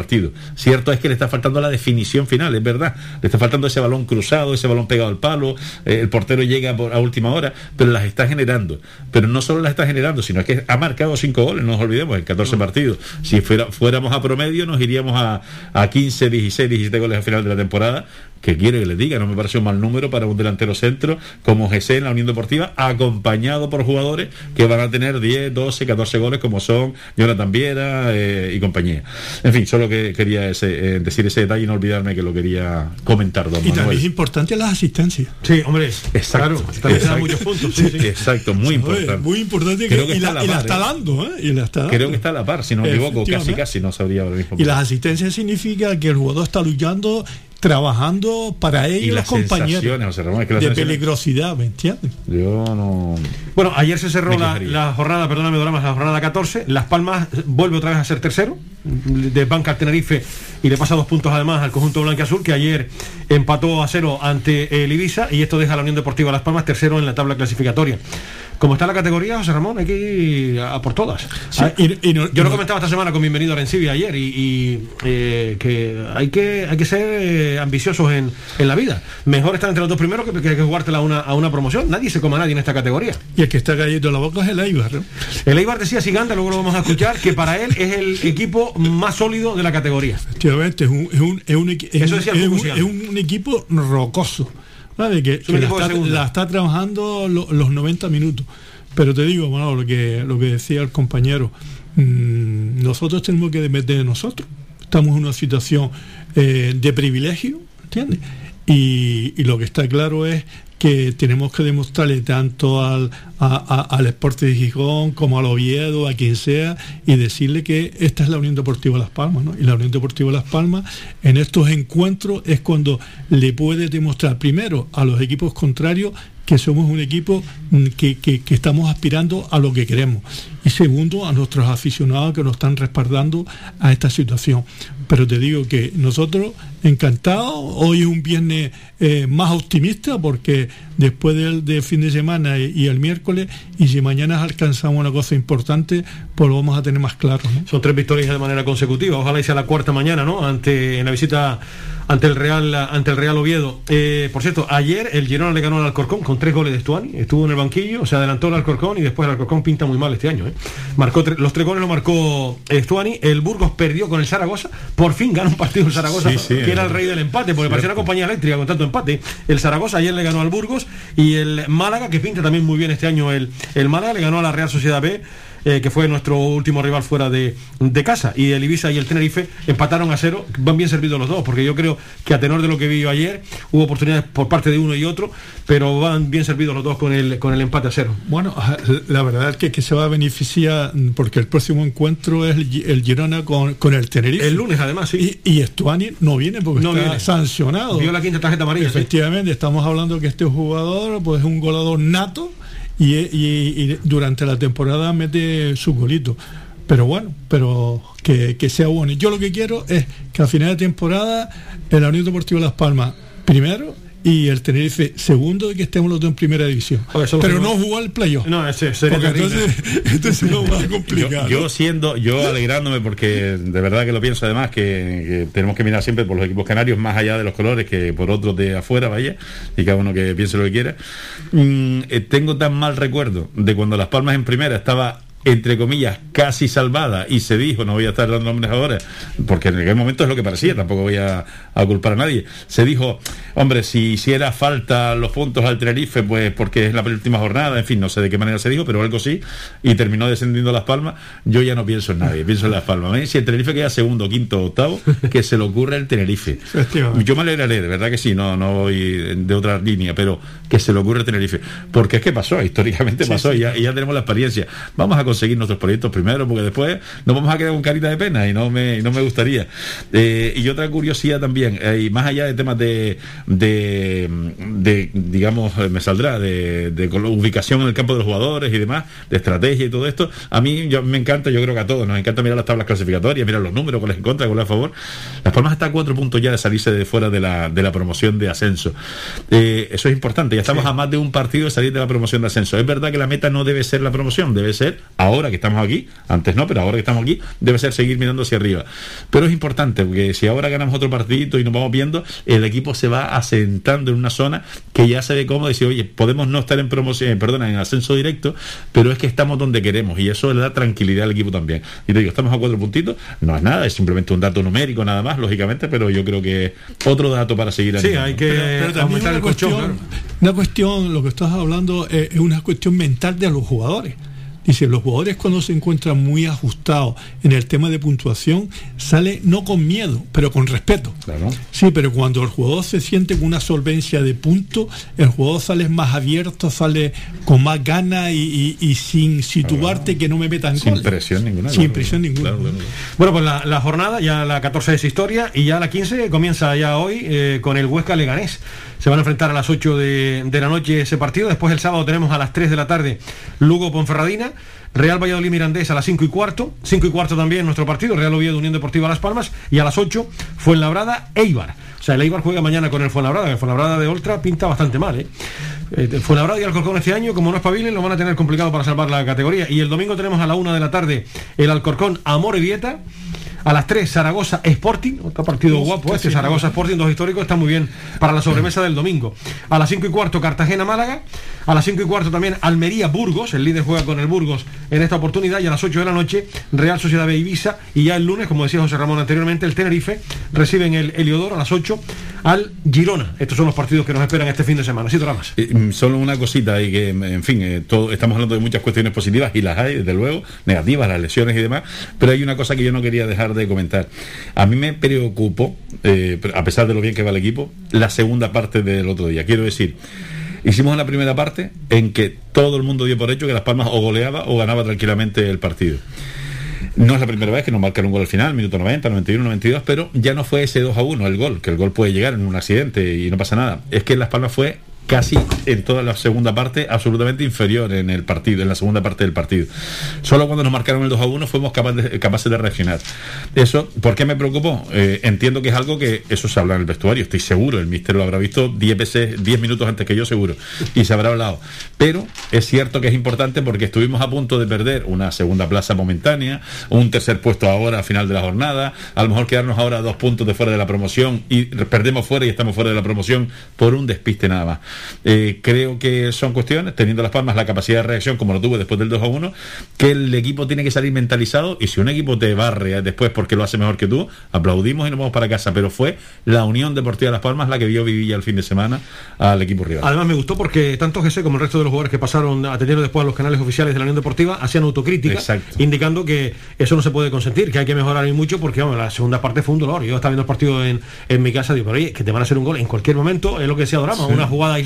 Cierto es que le está faltando la definición final, es verdad. Le está faltando ese balón cruzado, ese balón pegado al palo, eh, el portero llega a última hora, pero las está generando. Pero no solo las está generando, sino que ha marcado cinco goles, no nos olvidemos, en 14 partidos. Si fuera, fuéramos a promedio, nos iríamos a, a 15, 16, 17 goles al final de la temporada. Que quiere que les diga, no me parece un mal número para un delantero centro como GC en la Unión Deportiva, acompañado por jugadores que van a tener 10, 12, 14 goles como son Jonathan Viera eh, y compañía. En fin, solo que quería ese, eh, decir ese detalle y no olvidarme que lo quería comentar, don Y también es importante las asistencias. Sí, hombre, Exacto, claro, exacto. muchos puntos. sí, sí. Exacto, muy Oye, importante. Muy importante que, Creo que y, la, a la y la par, está dando, ¿eh? Y la está dando. Creo que está a la par, si no me equivoco, casi casi no sabría ahora mismo. Y las asistencias significa que el jugador está luchando, trabajando para ellos Y los las compañeros. sensaciones, José Ramón, es que las de sensaciones- peligrosidad, ¿me entiendes? Yo no. Bueno, ayer se cerró la, la jornada, perdóname, Doramas, la jornada 14. Las Palmas vuelve otra vez a ser tercero de Banca al Tenerife y le pasa dos puntos además al conjunto blanco azul que ayer empató a cero ante el Ibiza y esto deja a la Unión Deportiva Las Palmas tercero en la tabla clasificatoria. Como está la categoría, José Ramón, hay que ir a por todas. Ah, y- y no- Yo lo comentaba esta semana con bienvenido a Arencibia ayer y, y, eh, que hay que hay que ser eh, ambiciosos en, en la vida. Mejor estar entre los dos primeros que, que, que jugártela a una, a una promoción. Nadie se come a nadie en esta categoría. Y el que está cayendo la boca es el Eibar, ¿no? El Eibar decía Siganda, luego lo vamos a escuchar, que para él es el equipo más sólido de la categoría. Efectivamente, es un, es un, es un, equi- es Eso un- decía el es un- Fukushima. es un equipo rocoso, la, está, segunda. la está trabajando lo- los 90 minutos. Pero te digo, bueno, lo que, lo que decía el compañero, mm, nosotros tenemos que depender de nosotros. Estamos en una situación eh, de privilegio, ¿entiendes? Y, y lo que está claro es que tenemos que demostrarle tanto al, al Esporte de Gijón, como al Oviedo, a quien sea, y decirle que esta es la Unión Deportiva Las Palmas. Y la Unión Deportiva Las Palmas en estos encuentros es cuando le puede demostrar primero a los equipos contrarios que somos un equipo mm, que, que, estamos aspirando a lo que queremos. Y segundo, a nuestros aficionados que nos están respaldando a esta situación. Pero te digo que nosotros encantados, hoy es un viernes eh, más optimista porque después del, fin de semana y, el miércoles, y si mañana alcanzamos una cosa importante, pues lo vamos a tener más claro. Son tres victorias de manera consecutiva, ojalá sea la cuarta mañana, ¿no? Ante en la visita ante el Real ante el Real Oviedo. Eh, por cierto, ayer el Girona le ganó al Alcorcón con tres goles de Stuani, estuvo en el banquillo, se adelantó el Alcorcón y después el Alcorcón pinta muy mal este año. ¿eh? Marcó los tres goles lo marcó Stuani, el Burgos perdió con el Zaragoza, por fin gana un partido el Zaragoza, que era el rey del empate, porque parecía una compañía eléctrica con tanto empate. El Zaragoza ayer le ganó al Burgos y el Málaga, que pinta también muy bien este año el, el Málaga, le ganó a la Real Sociedad B eh, que fue nuestro último rival fuera de, casa. Y el Ibiza y el Tenerife empataron a cero, van bien servidos los dos, porque yo creo que a tenor de lo que vi yo ayer, hubo oportunidades por parte de uno y otro, pero van bien servidos los dos con el, con el empate a cero. Bueno, la verdad es que, que se va a beneficiar, porque el próximo encuentro es el, Girona con, el Tenerife. El lunes, además, sí. Y, y Estuani no viene porque no está sancionado. Vio la quinta tarjeta amarilla. Efectivamente, estamos hablando que este jugador pues, es un goleador nato y, durante la temporada mete su golito. Pero bueno, pero que, que, sea bueno. Yo lo que quiero es que a final de temporada el Unión Deportivo Las Palmas, primero, y el Tenerife segundo de que estemos los dos en primera división. Pero no jugó el playoff. No, ese sería entonces, no va a complicar. Yo, siendo, yo alegrándome porque de verdad que lo pienso además que, tenemos que mirar siempre por los equipos canarios más allá de los colores que por otros de afuera, vaya, y cada uno que piense lo que quiera. Mm, eh, tengo tan mal recuerdo de cuando Las Palmas en primera estaba entre comillas, casi salvada, y se dijo, no voy a estar dando nombres ahora, porque en aquel momento es lo que parecía, tampoco voy a, culpar a nadie, se dijo, hombre, si hiciera falta los puntos al Tenerife, pues porque es la última jornada, en fin, no sé de qué manera se dijo, pero algo sí, y terminó descendiendo Las Palmas, yo ya no pienso en nadie, pienso en Las Palmas. Si el Tenerife queda segundo, quinto, octavo, que se le ocurra el Tenerife. Yo me alegraré, de verdad que sí, no, no voy de otra línea, pero que se le ocurra el Tenerife. Porque es que pasó, históricamente pasó, Y, ya, y ya tenemos la experiencia. Vamos a seguir nuestros proyectos primero, porque después nos vamos a quedar con carita de pena y no me, no me gustaría. Eh, y otra curiosidad también, eh, y más allá de temas de, de, digamos, eh, me saldrá, de, de, ubicación en el campo de los jugadores y demás, de estrategia y todo esto, a mí yo, me encanta, yo creo que a todos, nos encanta mirar las tablas clasificatorias, mirar los números, con les en contra, con les a favor. Las Palmas está a cuatro puntos ya de salirse de fuera de la, de la promoción de ascenso. eso es importante, ya estamos a más de un partido de salir de la promoción de ascenso. Es verdad que la meta no debe ser la promoción, debe ser ahora que estamos aquí, antes no, pero ahora que estamos aquí, debe ser seguir mirando hacia arriba. Pero es importante, porque si ahora ganamos otro partidito y nos vamos viendo, el equipo se va asentando en una zona que ya se ve cómo decir, oye, podemos no estar en promoción, eh, perdona, en ascenso directo, pero es que estamos donde queremos y eso le da tranquilidad al equipo también. Y te digo, estamos a cuatro puntitos, no es nada, es simplemente un dato numérico nada más, lógicamente, pero yo creo que otro dato para seguir Sí, hay que aumentar el cuestión, Una cuestión, lo que estás hablando eh, es una cuestión mental de los jugadores. Dice, los jugadores cuando se encuentran muy ajustados en el tema de puntuación, sale no con miedo, pero con respeto. Sí, pero cuando el jugador se siente con una solvencia de punto, el jugador sale más abierto, sale con más ganas y, sin situarte que no me metan Sin presión ninguna. Sin presión ninguna. Bueno, pues la, jornada, ya la 14 es historia y ya la 15 comienza ya hoy eh, con el Huesca Leganés. Se van a enfrentar a las 8 de, de la noche ese partido. Después el sábado tenemos a las 3 de la tarde Lugo Ponferradina. Real Valladolid Mirandés a las 5 y cuarto, 5 y cuarto también nuestro partido, Real Oviedo Unión Deportiva Las Palmas, y a las 8 Fuenlabrada Eibar. O sea, el Eibar juega mañana con el Fuenlabrada, el Fuenlabrada de Oltra pinta bastante mal, ¿eh? eh Fuenlabrada y Alcorcón este año, como no es pavilen, lo van a tener complicado para salvar la categoría. Y el domingo tenemos a la 1 de la tarde el Alcorcón Amor y Vieta. A las 3, Zaragoza Sporting, otro partido guapo este, Zaragoza Sporting, dos históricos, está muy bien para la sobremesa del domingo. A las 5 y cuarto, Cartagena Málaga. A las 5 y cuarto también Almería Burgos, el líder juega con el Burgos en esta oportunidad. Y a las 8 de la noche, Real Sociedad de Ibiza. Y ya el lunes, como decía José Ramón anteriormente, el Tenerife reciben el Heliodoro a las 8 al Girona. Estos son los partidos que nos esperan este fin de semana. Así más. Eh, mm, solo una cosita y que, en fin, eh, todo, estamos hablando de muchas cuestiones positivas y las hay, desde luego, negativas, las lesiones y demás. Pero hay una cosa que yo no quería dejar de comentar. A mí me preocupó, eh, a pesar de lo bien que va el equipo, la segunda parte del otro día. Quiero decir, Hicimos una primera parte en que todo el mundo dio por hecho que Las Palmas o goleaba o ganaba tranquilamente el partido. No es la primera vez que nos marcaron un gol al final, minuto 90, 91, 92, pero ya no fue ese 2 a 1 el gol, que el gol puede llegar en un accidente y no pasa nada. Es que Las Palmas fue casi en toda la segunda parte absolutamente inferior en el partido, en la segunda parte del partido. Solo cuando nos marcaron el 2 a 1 fuimos capaces de, capaces de reaccionar. Eso, ¿por qué me preocupó? Eh, entiendo que es algo que eso se habla en el vestuario, estoy seguro, el mister lo habrá visto 10 veces, 10 minutos antes que yo seguro, y se habrá hablado. Pero es cierto que es importante porque estuvimos a punto de perder una segunda plaza momentánea, un tercer puesto ahora a final de la jornada, a lo mejor quedarnos ahora dos puntos de fuera de la promoción y perdemos fuera y estamos fuera de la promoción por un despiste nada más. Eh, creo que son cuestiones, teniendo Las Palmas la capacidad de reacción como lo tuvo después del 2 a 1, que el equipo tiene que salir mentalizado y si un equipo te barre después porque lo hace mejor que tú, aplaudimos y nos vamos para casa. Pero fue la Unión Deportiva de Las Palmas la que vio vivir el fin de semana al equipo rival. Además me gustó porque tanto José como el resto de los jugadores que pasaron atendiendo después a los canales oficiales de la Unión Deportiva hacían autocrítica, indicando que eso no se puede consentir, que hay que mejorar y mucho porque vamos, la segunda parte fue un dolor. Yo estaba viendo el partido en, en mi casa, digo, pero oye, que te van a hacer un gol en cualquier momento, es lo que decía Dorama, Sí. una jugada aislada,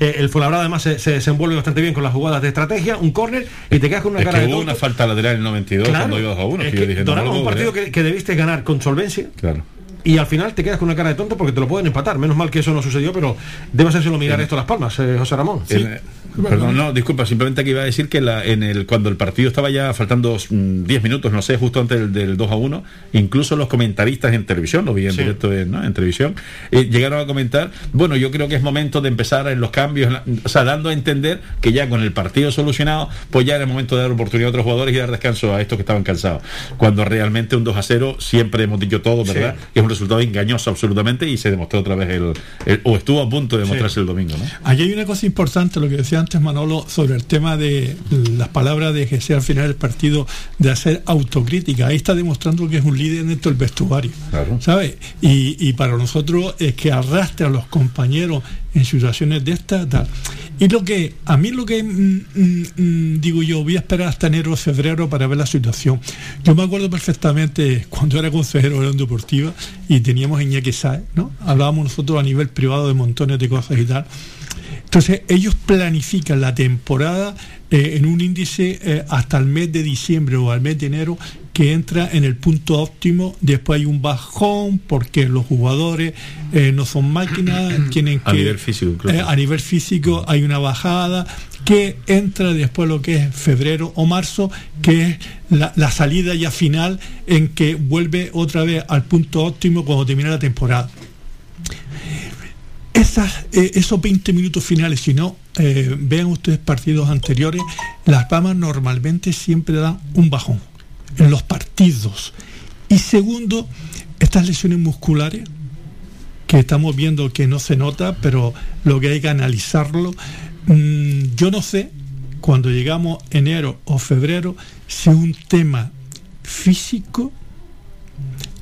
eh, el Fuenlabrada además se, se desenvuelve bastante bien con las jugadas de estrategia, un córner y te quedas con una Es cara que de hubo tonto. una falta lateral en el 92 Claro. cuando iba 2 a 1. Es que que, yo dije, no, un partido creer. que, que debiste ganar con solvencia. Claro. Y al final te quedas con una cara de tonto porque te lo pueden empatar. Menos mal que eso no sucedió, pero debe hacérselo mirar esto a las palmas, eh, José Ramón. Perdón, no, disculpa, simplemente que iba a decir que la, en el, cuando el partido estaba ya faltando mm, 10 minutos, no sé, justo antes del, del 2 a 1, incluso los comentaristas en televisión, lo vi en Sí. directo en, ¿no? en televisión, eh, llegaron a comentar, bueno, yo creo que es momento de empezar en los cambios, en la- o sea, dando a entender que ya con el partido solucionado, pues ya era el momento de dar oportunidad a otros jugadores y dar descanso a estos que estaban cansados. Cuando realmente un 2 a 0, siempre hemos dicho todo, ¿verdad? Sí. Que es un resultado engañoso absolutamente y se demostró otra vez el, el- o estuvo a punto de demostrarse el domingo, ¿no? Aquí hay una cosa importante, lo que decía antes Manolo, sobre el tema de las palabras de Jesse al final del partido, de hacer autocrítica. Ahí está demostrando que es un líder dentro del vestuario. ¿Sabes? Y, y para nosotros es que arrastre a los compañeros en situaciones de estas. tal. Y lo que, a mí lo que mm, mm, mm, digo yo, voy a esperar hasta enero o febrero para ver la situación. Yo me acuerdo perfectamente cuando era consejero de la Deportiva y teníamos Iñaki Sáez, ¿no? Hablábamos nosotros a nivel privado de montones de cosas y tal. Entonces, ellos planifican la temporada eh, en un índice eh, hasta el mes de diciembre o al mes de enero que entra en el punto óptimo. Después hay un bajón porque los jugadores eh, no son máquinas, tienen que. A nivel físico, eh, a nivel físico hay una bajada que entra después lo que es febrero o marzo, que es la, la salida ya final en que vuelve otra vez al punto óptimo cuando termina la temporada esas, eh, esos 20 minutos finales, si no, eh, vean ustedes partidos anteriores, las Palmas normalmente siempre dan un bajón los partidos. Y segundo, estas lesiones musculares, que estamos viendo que no se nota, pero lo que hay que analizarlo, mm, yo no sé, cuando llegamos enero o febrero, si un tema físico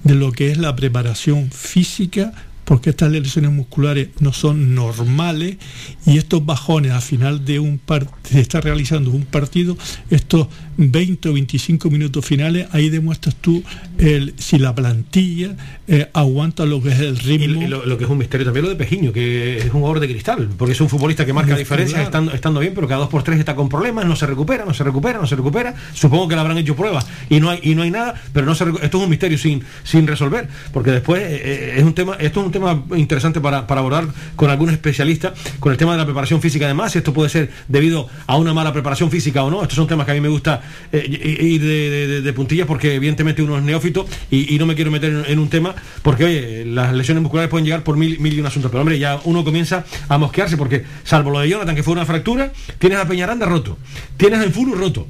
de lo que es la preparación física, porque estas lesiones musculares no son normales y estos bajones al final de un par se está realizando un partido, estos 20 o 25 minutos finales, ahí demuestras tú el, si la plantilla eh, aguanta lo que es el ritmo. y lo, lo que es un misterio también lo de Pejiño, que es un jugador de cristal, porque es un futbolista que marca Muscular. diferencias estando, estando bien, pero cada dos por tres está con problemas, no se recupera, no se recupera, no se recupera. Supongo que le habrán hecho pruebas y no hay, y no hay nada, pero no se esto es un misterio sin, sin resolver, porque después eh, eh, es un tema, esto es un tema interesante para, para abordar con algún especialista, con el tema de la preparación física además, si esto puede ser debido a una mala preparación física o no. Estos son temas que a mí me gusta eh, ir de, puntillas porque evidentemente uno es neófito y, no me quiero meter en, un tema porque oye, las lesiones musculares pueden llegar por mil, y un asuntos, pero hombre, ya uno comienza a mosquearse porque salvo lo de Jonathan que fue una fractura, tienes a Peñaranda roto, tienes a Enfuru roto,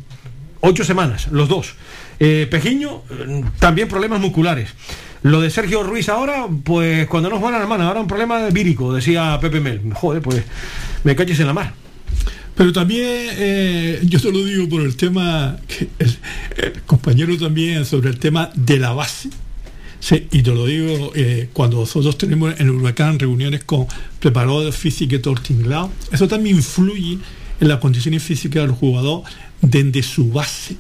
ocho semanas, los dos. Eh, Pejiño, eh, también problemas musculares. Lo de Sergio Ruiz ahora, pues cuando no juega la hermana, ahora un problema vírico, decía Pepe Mel. Joder, pues me calles en la mar. Pero también eh, yo te lo digo por el tema, que el, compañero también sobre el tema de la base. Y te lo digo eh, cuando nosotros tenemos en el huracán reuniones con preparadores físicos y tinglado, eso también influye en las condiciones físicas del jugador desde su base.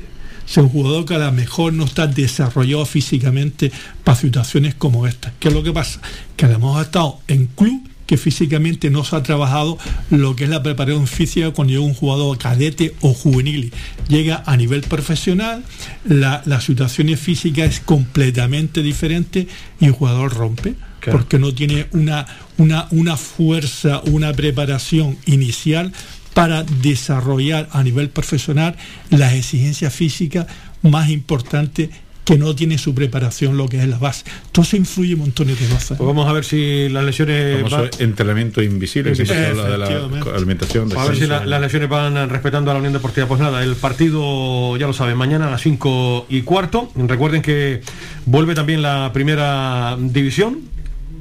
Sea, un jugador que a lo mejor no está desarrollado físicamente para situaciones como esta. ¿Qué es lo que pasa? Que a lo mejor ha estado en club que físicamente no se ha trabajado lo que es la preparación física cuando llega un jugador cadete o juvenil. Llega a nivel profesional, la, la situación física es completamente diferente y el jugador rompe. Porque no tiene una, una, una fuerza, una preparación inicial para desarrollar a nivel profesional las exigencias físicas más importantes que no tiene su preparación lo que es la base. Todo eso influye montones de cosas. Pues vamos a ver si las lesiones... Entrenamiento invisible, que se habla de la alimentación. a ver si la- las lesiones van respetando a la Unión Deportiva. Pues nada, el partido, ya lo saben, mañana a las 5 y cuarto. Recuerden que vuelve también la primera división.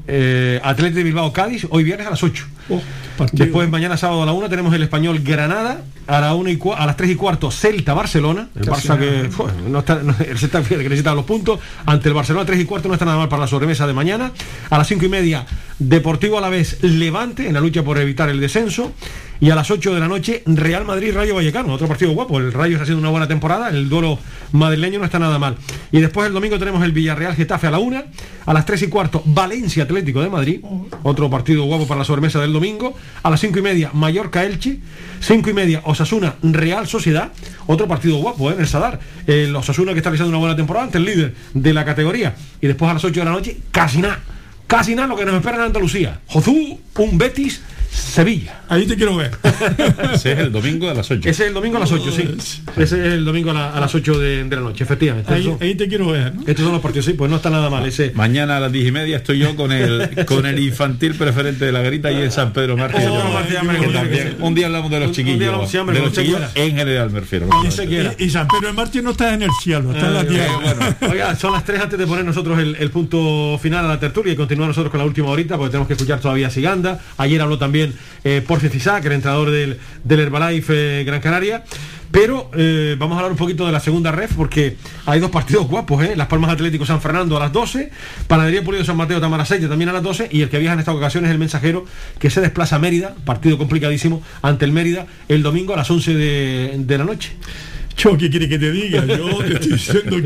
Eh, Atlético de Bilbao Cádiz, hoy viernes a las 8. Después mañana sábado a la 1 tenemos el español Granada, a la una y cua- a las 3 y cuarto Celta Barcelona, el Barça que nada. fu, no está, no- el Celta que necesita los puntos, ante el Barcelona 3 y cuarto no está nada mal para la sobremesa de mañana, a las 5 y media Deportivo a la vez Levante en la lucha por evitar el descenso y a las 8 de la noche Real Madrid Rayo Vallecano, otro partido guapo, el Rayo está haciendo una buena temporada, el duelo madrileño no está nada mal. Y después el domingo tenemos el Villarreal Getafe a la 1, a las 3 y cuarto Valencia Atlético de Madrid, otro partido guapo para la sobremesa del domingo, a las 5 y media Mallorca Elche, 5 y media Osasuna Real Sociedad, otro partido guapo ¿eh? en el Sadar, el Osasuna que está realizando una buena temporada ante el líder de la categoría, y después a las 8 de la noche casi nada, casi nada lo que nos espera en Andalucía, Jozú, un Betis, Sevilla. Ahí te quiero ver. Ese es el domingo a las 8. Ese es el domingo a las 8, sí. Ese es el domingo a, la- a las 8 de, de la noche, efectivamente. Ahí, Estos son- ahí te quiero ver. ¿no? Estos son los partidos, sí, pues no está nada mal. Ese, Mañana a las 10 y media estoy yo con el con el infantil preferente de la garita y en San Pedro Mártir. Oh, un día hablamos de los Un- un día chiquillos. de los chiquillos en general me refiero. Y, y San Pedro de no está en el cielo, está en la tierra. Oiga, son las 3 antes de poner nosotros el, el punto final a la tertulia y continuar nosotros con la última horita porque tenemos que escuchar todavía a Siganda. Ayer habló también eh, Porfi Cisac, el entrenador del, del Herbalife eh, Gran Canaria. Pero eh, vamos a hablar un poquito de la segunda ref porque hay dos partidos guapos, ¿eh? Las Palmas Atlético San Fernando a las 12, Panadería Pulido San Mateo Tamaraceite también a las 12 y el que viaja en esta ocasión es el mensajero que se desplaza a Mérida, partido complicadísimo ante el Mérida el domingo a las 11 de, de la noche. Yo, ¿qué quiere que te diga? Yo te estoy diciendo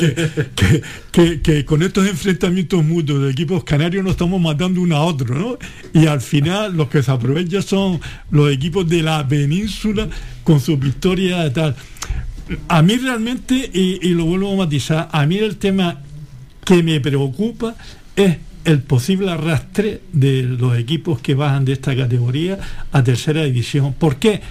que, que, con estos enfrentamientos mutuos de equipos canarios nos estamos matando uno a otro, ¿no? Y al final los que se aprovechan son los equipos de la península con sus victorias tal. A mí realmente, y, lo vuelvo a matizar, a mí el tema que me preocupa es el posible arrastre de los equipos que bajan de esta categoría a tercera división. ¿Por qué?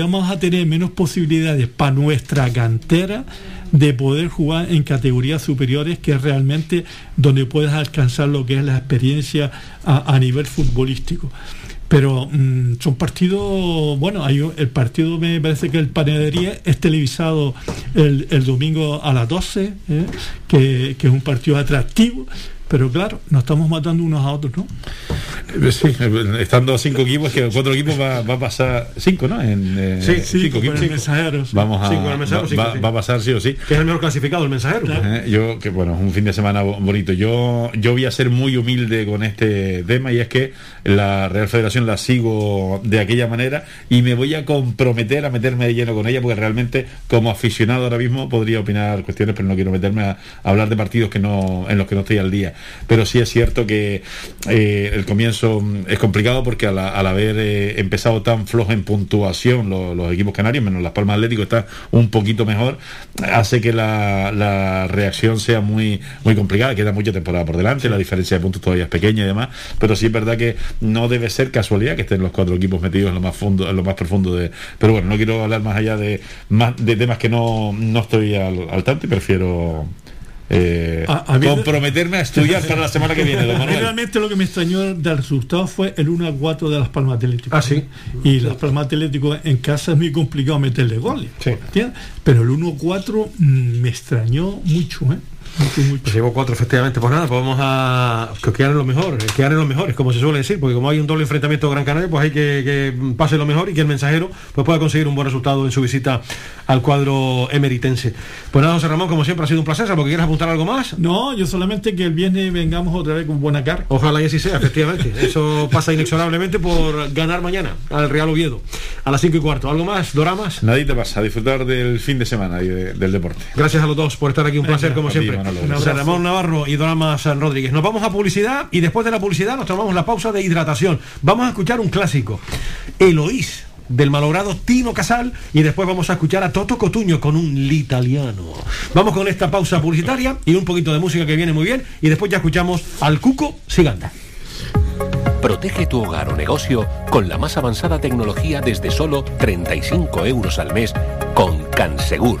Vamos a tener menos posibilidades para nuestra cantera de poder jugar en categorías superiores, que realmente donde puedes alcanzar lo que es la experiencia a, nivel futbolístico. Pero mm, son partidos, bueno, el partido me parece que el Panadería es televisado el, domingo a las 12, ¿eh? que es un partido atractivo, pero claro, nos estamos matando unos a otros, ¿no? Eh, Sí, eh, estando cinco equipos, que cuatro equipos va, va a pasar cinco, ¿no? En, eh, Sí, sí, cinco con el equipos. mensajero. Vamos a, el mensajero, va, va- sí. va a pasar sí o sí. Que es el mejor clasificado, el mensajero. Eh, yo que bueno es un fin de semana bo- bonito yo yo voy a ser muy humilde con este tema y es que la Real Federación la sigo de aquella manera y me voy a comprometer a meterme de lleno con ella porque realmente como aficionado ahora mismo podría opinar cuestiones pero no quiero meterme a, a hablar de partidos que no en los que no estoy al día pero sí es cierto que eh, el comienzo mm, es complicado porque al, al haber eh, empezado tan flojo en puntuación lo- los equipos canarios menos Las Palmas Atlético está un poquito mejor hace que la, la reacción sea muy muy complicada. Queda mucha temporada por delante la diferencia de puntos todavía es pequeña y demás pero sí es verdad que no debe ser casualidad que estén los cuatro equipos metidos en lo más fondo en lo más profundo de pero bueno no quiero hablar más allá de más de temas que no, no estoy al, al tanto y prefiero eh, A- a mí- comprometerme a estudiar para la semana que viene A realmente lo que me extrañó del resultado fue el 1 a 4 de las Palmas Atlético. Ah, sí. Y las Palmas Atlético en casa es muy complicado meterle goles. ¿entiendes? Pero el 1 a 4 mm, me extrañó mucho, ¿eh? Mucho, mucho. Pues llevo cuatro, efectivamente. Pues nada, pues vamos a que quedar en lo mejor, quedar en los mejores, como se suele decir, porque como hay un doble enfrentamiento Gran Canaria, pues hay que, que pase lo mejor y que el mensajero pues pueda conseguir un buen resultado en su visita al cuadro emeritense. Pues nada, José Ramón, como siempre ha sido un placer, porque quieres apuntar algo más. No, yo solamente que el viernes vengamos otra vez con buena cara. Ojalá y así sea, efectivamente. Eso pasa inexorablemente por ganar mañana al Real Oviedo a las 5 y cuarto. ¿Algo más? ¿Doramas? Nadie te pasa a disfrutar del fin de semana y de- del deporte. Gracias a los dos por estar aquí, un placer como ti, José Ramón Navarro y Drama San Rodríguez. Nos vamos a publicidad y después de la publicidad nos tomamos la pausa de hidratación. Vamos a escuchar un clásico, Eloís del malogrado Tino Casal y después vamos a escuchar a Toto Cotuño con un italiano. Vamos con esta pausa publicitaria y un poquito de música que viene muy bien y después ya escuchamos al Cuco Siganda. Protege tu hogar o negocio con la más avanzada tecnología desde solo 35 euros al mes con Cansegur.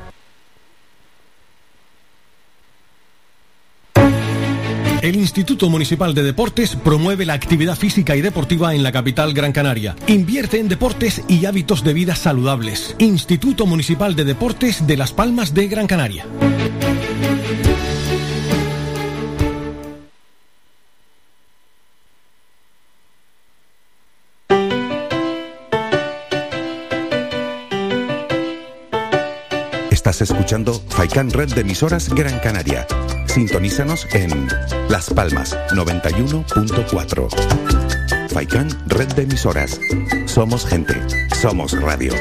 El Instituto Municipal de Deportes promueve la actividad física y deportiva en la capital Gran Canaria. Invierte en deportes y hábitos de vida saludables. Instituto Municipal de Deportes de Las Palmas de Gran Canaria. Estás escuchando Faikan Red de emisoras Gran Canaria. Sintonízanos en Las Palmas 91.4. Faikan Red de emisoras. Somos gente. Somos radio.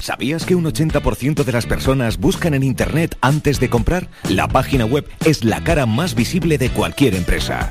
¿Sabías que un 80% de las personas buscan en Internet antes de comprar? La página web es la cara más visible de cualquier empresa.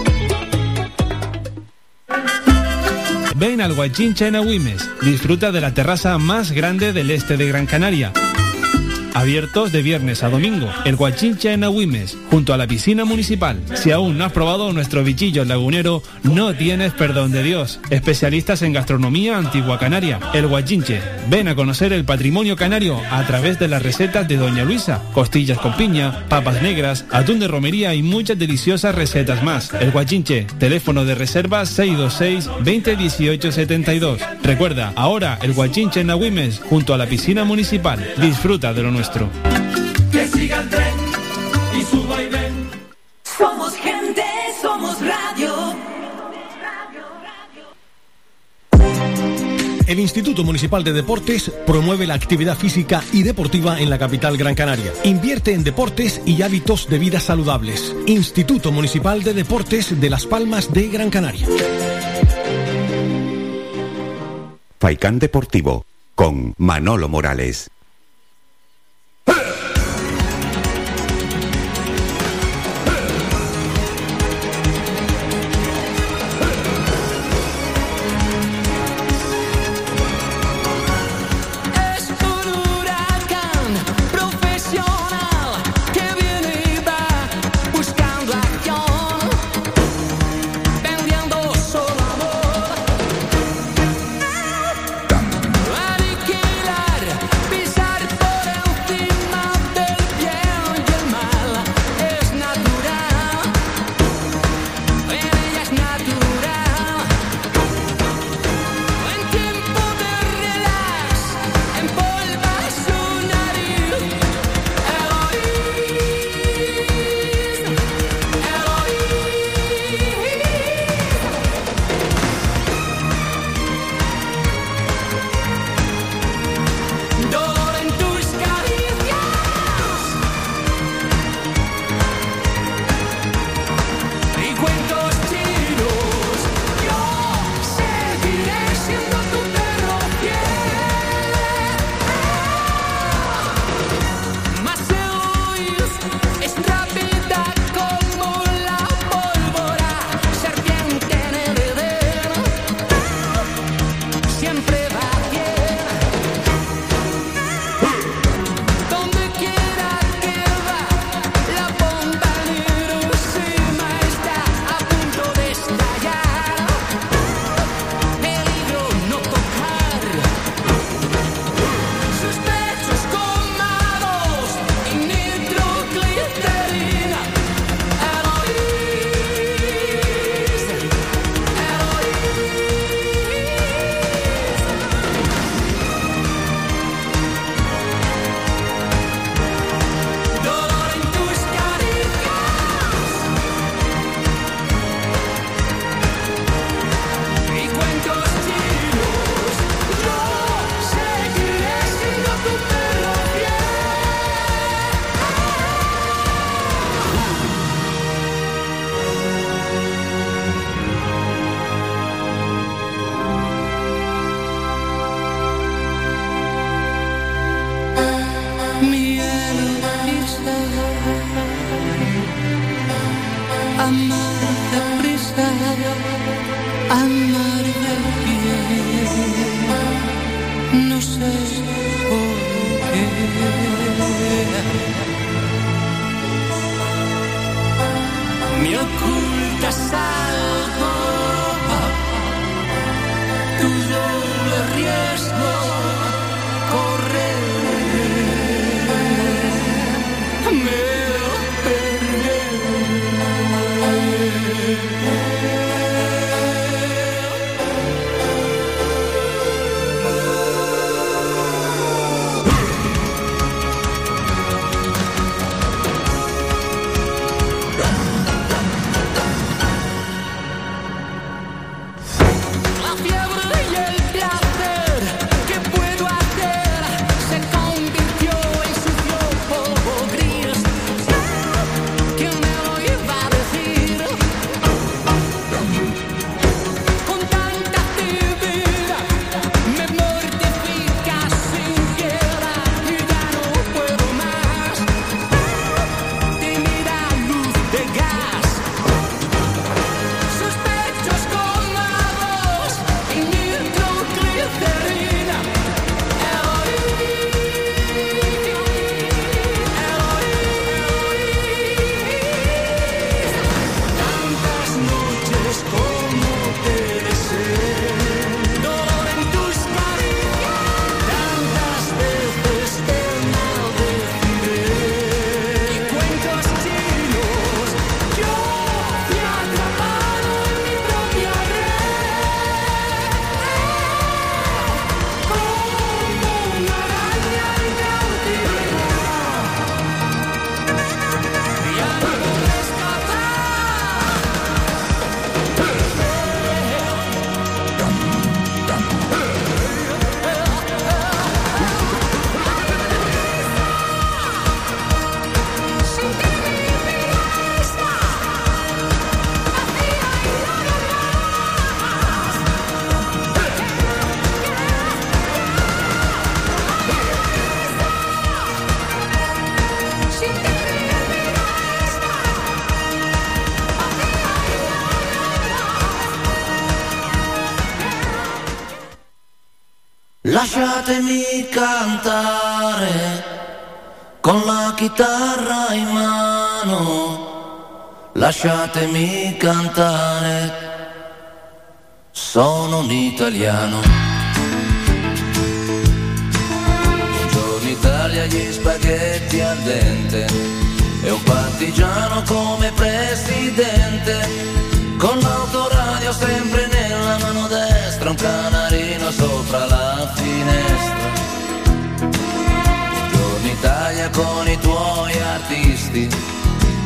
Ven al Guachincha en Agüimes. Disfruta de la terraza más grande del este de Gran Canaria. Abiertos de viernes a domingo. El Guachincha en Agüimes, junto a la piscina municipal. Si aún no has probado nuestro bichillo lagunero, no tienes perdón de Dios. Especialistas en gastronomía antigua canaria. El Guachinche. Ven a conocer el patrimonio canario a través de las recetas de Doña Luisa. Costillas con piña, papas negras, atún de romería y muchas deliciosas recetas más. El Guachinche. Teléfono de reserva 626 2018 72. Recuerda, ahora el Guachinche en Agüimes, junto a la piscina municipal. Disfruta de lo nuestro. Que siga el tren y suba y ven. Somos gente, somos radio. El Instituto Municipal de Deportes promueve la actividad física y deportiva en la capital Gran Canaria. Invierte en deportes y hábitos de vida saludables. Instituto Municipal de Deportes de Las Palmas de Gran Canaria. Faikán Deportivo con Manolo Morales. Lasciatemi cantare, sono un italiano. Buongiorno Italia, gli spaghetti al dente, e un partigiano come presidente, con l'autoradio sempre nella mano destra, un canarino sopra la finestra. Buongiorno Italia con i tuoi artisti,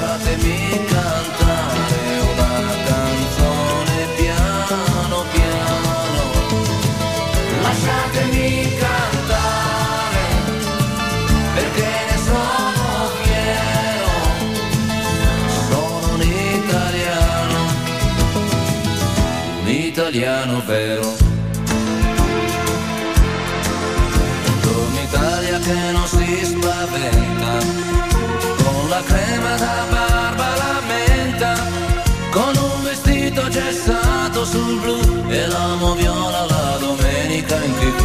lasciatemi cantare una canzone piano piano. Lasciatemi cantare perché ne sono fiero, sono un italiano, un italiano vero. Crema da barba la menta, con un vestito gessato sul blu e l'amo viola la domenica in tv.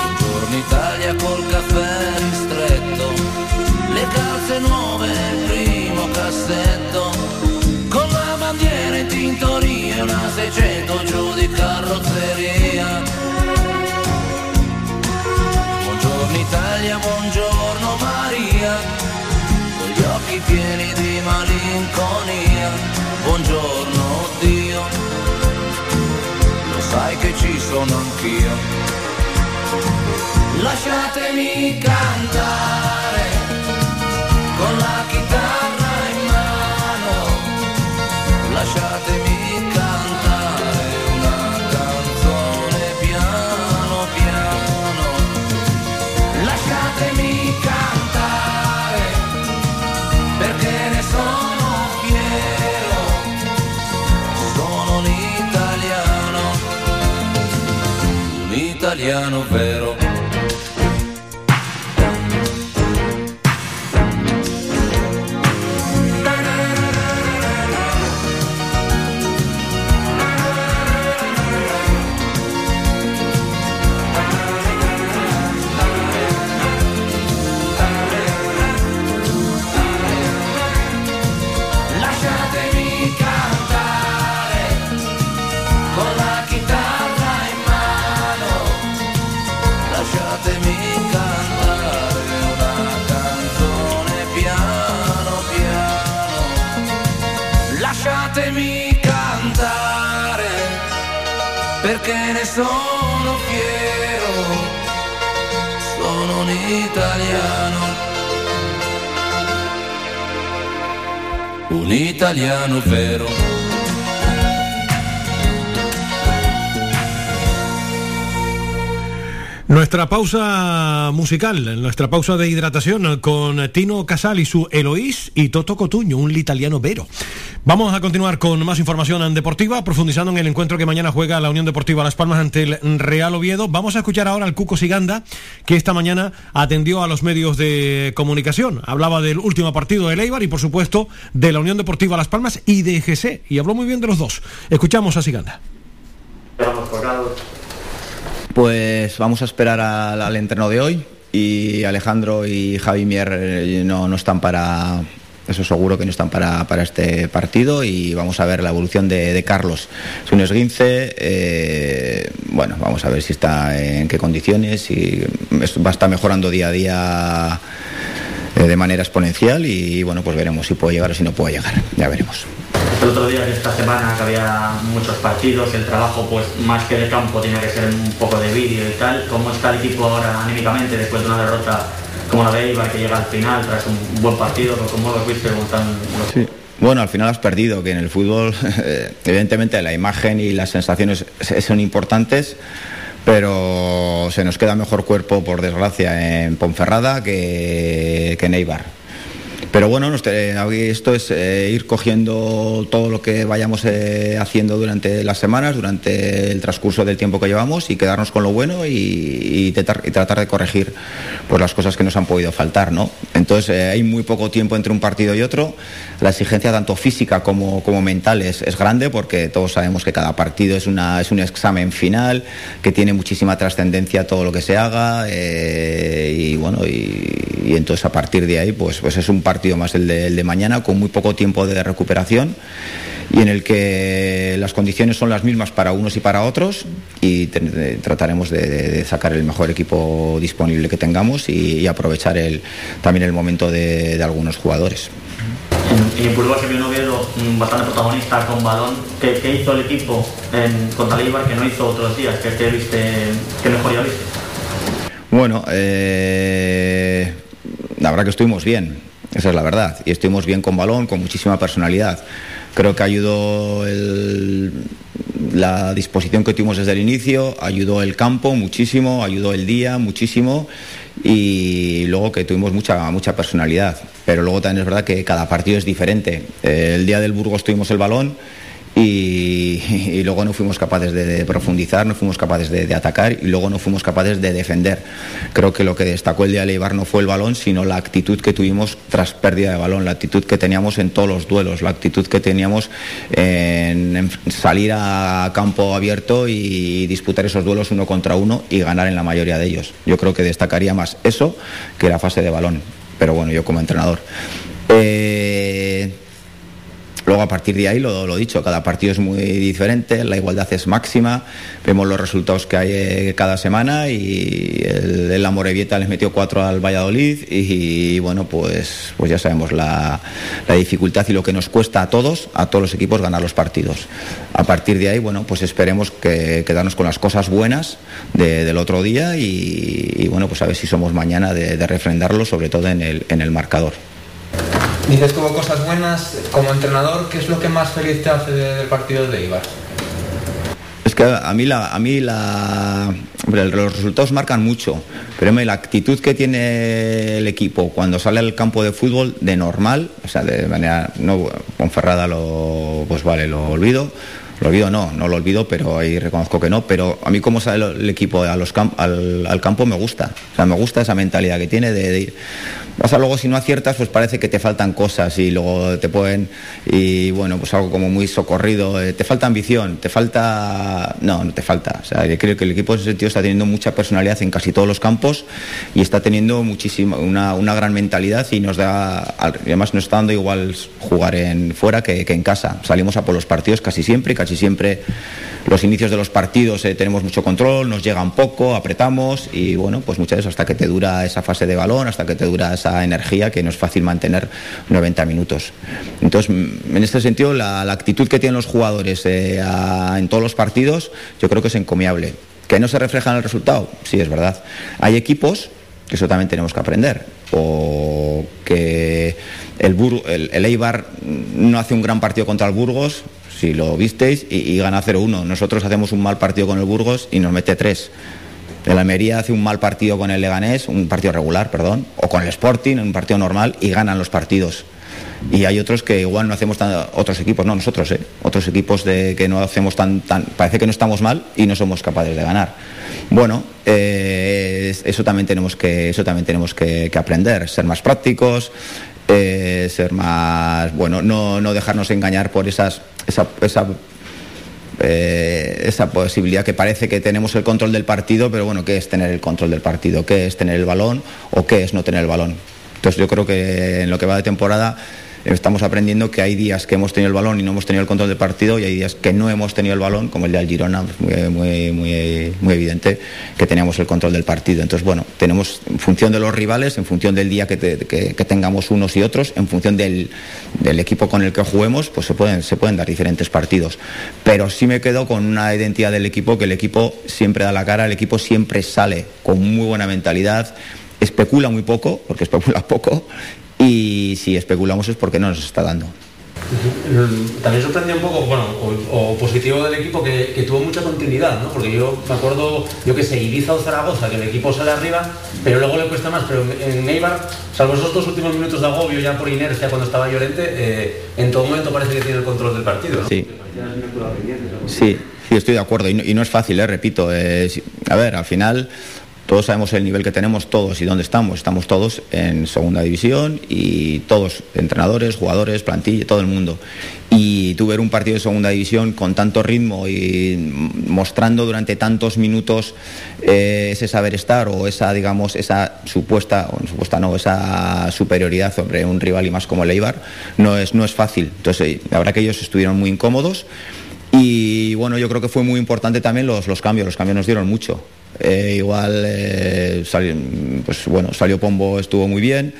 Buongiorno Italia col caffè ristretto, le calze nuove nel primo cassetto, con la bandiera in tintoria una 600 giù di carrozzeria. Buongiorno Italia, buongiorno Maria, malinconia. Buongiorno Dio, lo sai che ci sono anch'io. Lascia lasciatemi cantare italiano vero. Sono fiero, sono un italiano. un italiano vero. Nuestra pausa musical, nuestra pausa de hidratación con Tino Casal y su Eloís y Toto Cotuño, un italiano vero. Vamos a continuar con más información deportiva, profundizando en el encuentro que mañana juega la Unión Deportiva Las Palmas ante el Real Oviedo. Vamos a escuchar ahora al Cuco Siganda, que esta mañana atendió a los medios de comunicación. Hablaba del último partido de Leibar y, por supuesto, de la Unión Deportiva Las Palmas y de GC. Y habló muy bien de los dos. Escuchamos a Siganda. Pues vamos a esperar al, al entreno de hoy y Alejandro y Javi Mier eh, no, no están para, eso seguro que no están para, para este partido y vamos a ver la evolución de, de Carlos. Es un esguince, eh, bueno, vamos a ver si está en qué condiciones y va a estar mejorando día a día eh, de manera exponencial y bueno, pues veremos si puede llegar o si no puede llegar, ya veremos. El otro día de esta semana que había muchos partidos, el trabajo pues más que de campo tenía que ser un poco de vídeo y tal. ¿Cómo está el equipo ahora anímicamente después de una derrota como la Eibar que llega al final tras un buen partido? ¿Cómo lo viste? ¿Cómo Sí. Bueno, al final has perdido, que en el fútbol, eh, evidentemente, la imagen y las sensaciones son importantes, pero se nos queda mejor cuerpo, por desgracia, en Ponferrada que, que en Eibar. Pero bueno, esto es eh, ir cogiendo todo lo que vayamos eh, haciendo durante las semanas, durante el transcurso del tiempo que llevamos y quedarnos con lo bueno y, tratar, de corregir pues, las cosas que nos han podido faltar. ¿no? Entonces eh, hay muy poco tiempo entre un partido y otro. La exigencia tanto física como, como mental es, es grande porque todos sabemos que cada partido es, una, es un examen final que tiene muchísima trascendencia todo lo que se haga y bueno y, y entonces a partir de ahí pues, pues es un partido más el de, el de mañana con muy poco tiempo de recuperación y en el que las condiciones son las mismas para unos y para otros y de- trataremos de, de- sacar el mejor equipo disponible que tengamos y, y aprovechar el, también el momento de, de algunos jugadores. Y en Burgos se vio un Oviedo bastante protagonista con balón. ¿Qué, qué hizo el equipo en, contra que no hizo otros días? ¿Qué, qué viste, qué mejoría viste? Bueno, eh, la verdad que estuvimos bien, esa es la verdad, y estuvimos bien con balón, con muchísima personalidad. Creo que ayudó la disposición que tuvimos desde el inicio, ayudó el campo muchísimo, ayudó el día muchísimo y luego que tuvimos mucha mucha personalidad. Pero luego también es verdad que cada partido es diferente. Eh, el día del Burgos tuvimos el balón y, y luego no fuimos capaces de, de profundizar, no fuimos capaces de, de atacar y luego no fuimos capaces de defender. Creo que lo que destacó el día de Leibar no fue el balón, sino la actitud que tuvimos tras pérdida de balón, la actitud que teníamos en todos los duelos, la actitud que teníamos en, en salir a campo abierto y disputar esos duelos uno contra uno y ganar en la mayoría de ellos. Yo creo que destacaría más eso que la fase de balón, pero bueno, yo como entrenador. Eh, Luego a partir de ahí, lo, dicho, cada partido es muy diferente, la igualdad es máxima, vemos los resultados que hay eh, cada semana y el, el Amorebieta les metió cuatro al Valladolid y, bueno, pues, pues ya sabemos la, dificultad y lo que nos cuesta a todos, a todos los equipos ganar los partidos. A partir de ahí, bueno, pues esperemos que quedarnos con las cosas buenas de- del otro día y, y, bueno, pues a ver si somos mañana de, de refrendarlo, sobre todo en el, en el marcador. Dices que hubo cosas buenas. Como entrenador, ¿qué es lo que más feliz te hace de- del partido de Eibar? Es que a mí la, a mí la, los resultados marcan mucho, pero la actitud que tiene el equipo cuando sale al campo de fútbol de normal, o sea, de manera no Ponferrada lo, pues vale, lo olvido. Lo olvido no, no lo olvido, pero ahí reconozco que no. Pero a mí como sale el equipo a los cam- al, campo me gusta. O sea, me gusta esa mentalidad que tiene de, de ir. A luego si no aciertas, pues parece que te faltan cosas y luego te pueden y bueno, pues algo como muy socorrido. eh, te falta ambición, te falta no, no te falta. O sea, yo creo que el equipo en ese sentido está teniendo mucha personalidad en casi todos los campos y está teniendo muchísima una, una gran mentalidad y nos da además nos está dando igual jugar en fuera que, que en casa. Salimos a por los partidos casi siempre y casi siempre los inicios de los partidos eh, tenemos mucho control, nos llegan poco, apretamos y bueno, pues muchas veces hasta que te dura esa fase de balón, hasta que te dura esa energía que no es fácil mantener 90 minutos. Entonces, mm, en este sentido, la, actitud que tienen los jugadores eh, en todos los partidos yo creo que es encomiable. ¿Que no se refleja en el resultado? Sí, es verdad. Hay equipos que eso también tenemos que aprender. O que el, el, el Eibar no hace un gran partido contra el Burgos, si lo visteis, y, y gana 0-1. Nosotros hacemos un mal partido con el Burgos y nos mete 3. El Almería hace un mal partido con el Leganés, un partido regular, perdón, o con el Sporting, un partido normal, y ganan los partidos. Y hay otros que igual no hacemos tan, otros equipos, no nosotros, ¿eh? otros equipos de que no hacemos tan, tan, parece que no estamos mal y no somos capaces de ganar. Bueno, eh, es- eso también tenemos que, eso también tenemos que aprender, ser más prácticos, eh, ser más, bueno, no, no dejarnos engañar por esas, esa, eh, esa posibilidad que parece que tenemos el control del partido, pero bueno, ¿qué es tener el control del partido? ¿Qué es tener el balón o qué es no tener el balón? Entonces yo creo que en lo que va de temporada estamos aprendiendo que hay días que hemos tenido el balón y no hemos tenido el control del partido y hay días que no hemos tenido el balón, como el de Girona, pues, muy, muy, muy, evidente que teníamos el control del partido. Entonces, bueno, tenemos en función de los rivales, en función del día que tengamos unos y otros, en función del, del equipo con el que juguemos, pues se pueden, se pueden dar diferentes partidos. Pero sí me quedo con una identidad del equipo, que el equipo siempre da la cara, el equipo siempre sale con muy buena mentalidad, especula muy poco, porque especula poco, y si especulamos es porque no nos está dando. También sorprendió un poco, bueno, o, o positivo del equipo que, que tuvo mucha continuidad, ¿no? Porque yo me acuerdo, yo que sé, Ibiza o Zaragoza, que el equipo sale arriba, pero luego le cuesta más. Pero en en Eibar, salvo esos dos últimos minutos de agobio ya por inercia cuando estaba Llorente, eh, en todo momento parece que tiene el control del partido, ¿no? Sí. Sí, sí, estoy de acuerdo. Y no, y no es fácil, ¿eh? repito. eh, a ver, al final todos sabemos el nivel que tenemos todos y dónde estamos. Estamos todos en segunda división y todos, entrenadores, jugadores, plantilla, todo el mundo. Y tú ver un partido de segunda división con tanto ritmo y mostrando durante tantos minutos eh, ese saber estar o esa, digamos, esa supuesta, o supuesta no, esa superioridad sobre un rival y más como el Eibar, no es, no es fácil. Entonces, eh, la verdad que ellos estuvieron muy incómodos. Y bueno, yo creo que fue muy importante también los, los cambios, los cambios nos dieron mucho. Eh, igual, eh, pues bueno, salió Pombo, estuvo muy bien.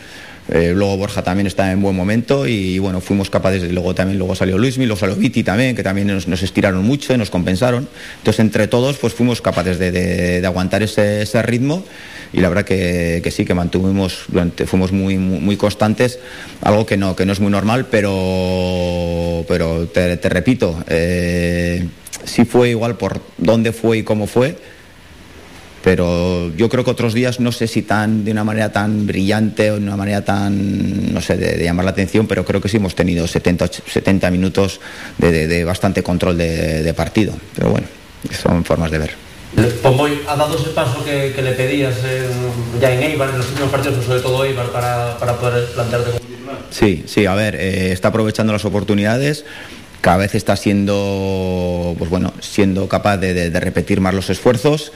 Eh, luego Borja también está en buen momento y bueno, fuimos capaces de luego también luego salió Luismi, luego salió Viti también, que también nos, nos estiraron mucho y nos compensaron. Entonces entre todos pues fuimos capaces de, de- aguantar ese, ese ritmo y la verdad que, que sí, que mantuvimos, fuimos muy, muy, muy constantes, algo que no, que no es muy normal, pero, pero te, te repito, eh, sí fue igual por dónde fue y cómo fue, pero yo creo que otros días no sé si tan de una manera tan brillante o de una manera tan no sé de, de llamar la atención pero creo que sí hemos tenido 70, och- 70 minutos de, de- de bastante control de, partido pero bueno son formas de ver Pomboy ha dado ese paso que, que le pedías en- ya en Eibar, en los últimos partidos, pero sobre todo Eibar, para, para poder plantearte. Sí, sí, a ver, eh, está aprovechando las oportunidades. Cada vez está siendo, pues bueno, siendo capaz de, repetir más los esfuerzos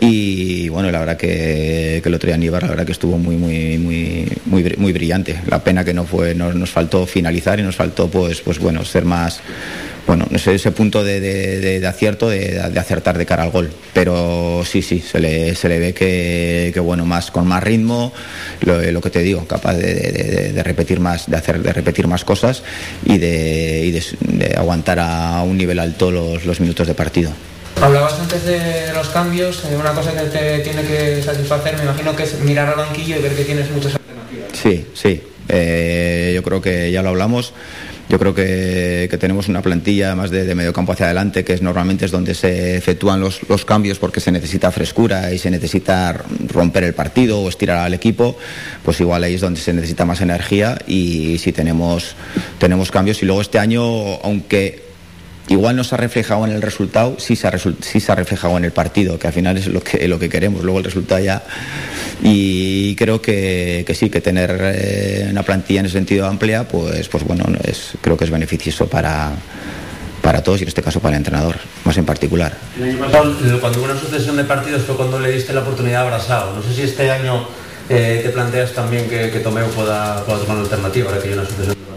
y bueno, la verdad que, el otro día Aníbar, la verdad que estuvo muy, muy, muy, muy, br- muy brillante. La pena que no fue, nos, nos faltó finalizar y nos faltó, pues, pues bueno, ser más, bueno, no sé, ese punto de, de- de- de acierto, de, acertar de cara al gol. Pero sí, sí, se le, se le ve que, que, bueno, más con más ritmo, lo, lo que te digo, capaz de, repetir más, de hacer, de repetir más cosas y de, y aguantar a un nivel alto los, los minutos de partido. Hablabas antes de los cambios, eh, una cosa que te tiene que satisfacer, me imagino que es mirar al banquillo y ver que tienes muchas alternativas. Sí, sí. Eh, yo creo que ya lo hablamos. Yo creo que, que tenemos una plantilla más de, medio campo hacia adelante, que es normalmente es donde se efectúan los, los cambios porque se necesita frescura y se necesita romper el partido o estirar al equipo. Pues igual ahí es donde se necesita más energía y si tenemos, tenemos cambios. Y luego este año, aunque igual no se ha reflejado en el resultado, sí se ha, reflejado en el partido, que al final es lo que, lo que queremos, luego el resultado ya. Y creo que, que sí, que tener eh, una plantilla en ese sentido amplia, pues, pues bueno, es, creo que es beneficioso para, para todos y en este caso para el entrenador, más en particular. El año pasado, cuando hubo una sucesión de partidos, fue cuando le diste la oportunidad a Brasao. No sé si este año eh, te planteas también que, que pueda, pueda tomar una alternativa, ahora que hay una sucesión de partidos.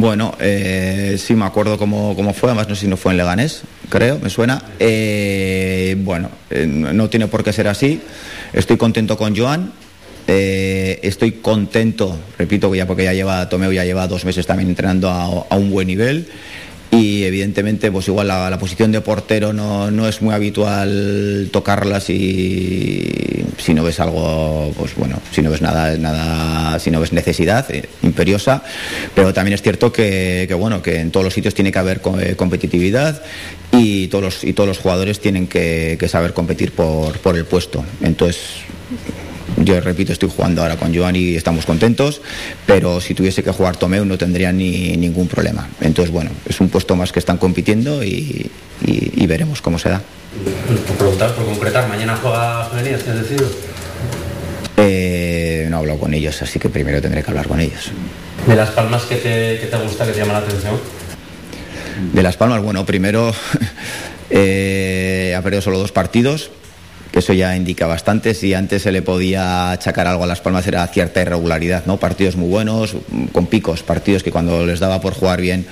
Bueno, eh, sí me acuerdo cómo, cómo fue, además no sé si no fue en Leganés, creo, me suena. Eh, bueno, eh, no tiene por qué ser así. Estoy contento con Joan. eh, estoy contento, repito, ya porque ya lleva, Tomeo ya lleva dos meses también entrenando a un buen nivel. Y evidentemente, pues igual la, posición de portero no, no es muy habitual tocarla si, si no ves algo, pues bueno, si no ves nada, nada, si no ves necesidad eh, imperiosa. Pero también es cierto que, bueno, que en todos los sitios tiene que haber eh, competitividad y todos los, y todos los jugadores tienen que, que saber competir por, por el puesto. Entonces, yo repito, estoy jugando ahora con Joan y estamos contentos, pero si tuviese que jugar Tomeu no tendría ni ningún problema. Entonces, bueno, es un puesto más que están compitiendo y, y- y veremos cómo se da. Por preguntar, por concretar, mañana juega Femeninas, ¿tienes decidido? Eh, no he hablado con ellos, así que primero tendré que hablar con ellos. De las palmas que te, que te gusta, que te llama la atención. De Las Palmas, bueno, primero eh, ha perdido solo dos partidos, que eso ya indica bastante. Si antes se le podía achacar algo a Las Palmas era cierta irregularidad, ¿no? Partidos muy buenos, con picos, partidos que cuando les daba por jugar bien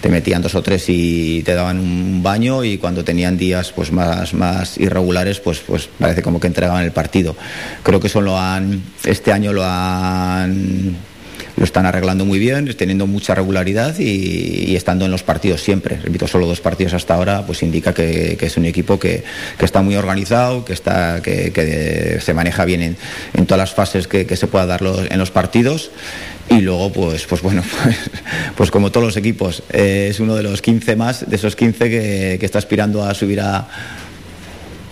te metían dos o tres y te daban un baño y cuando tenían días pues más, más irregulares pues, pues parece como que entregaban el partido. Creo que eso lo han, este año lo han lo están arreglando muy bien, teniendo mucha regularidad y, estando en los partidos siempre. Repito, solo dos partidos hasta ahora, pues indica que, es un equipo que, está muy organizado, que, está, que, se maneja bien en, todas las fases que, se pueda dar en los partidos. Y luego, pues, pues bueno, pues, pues como todos los equipos, eh, es uno de los 15 más, de esos 15 que, que está aspirando a subir a,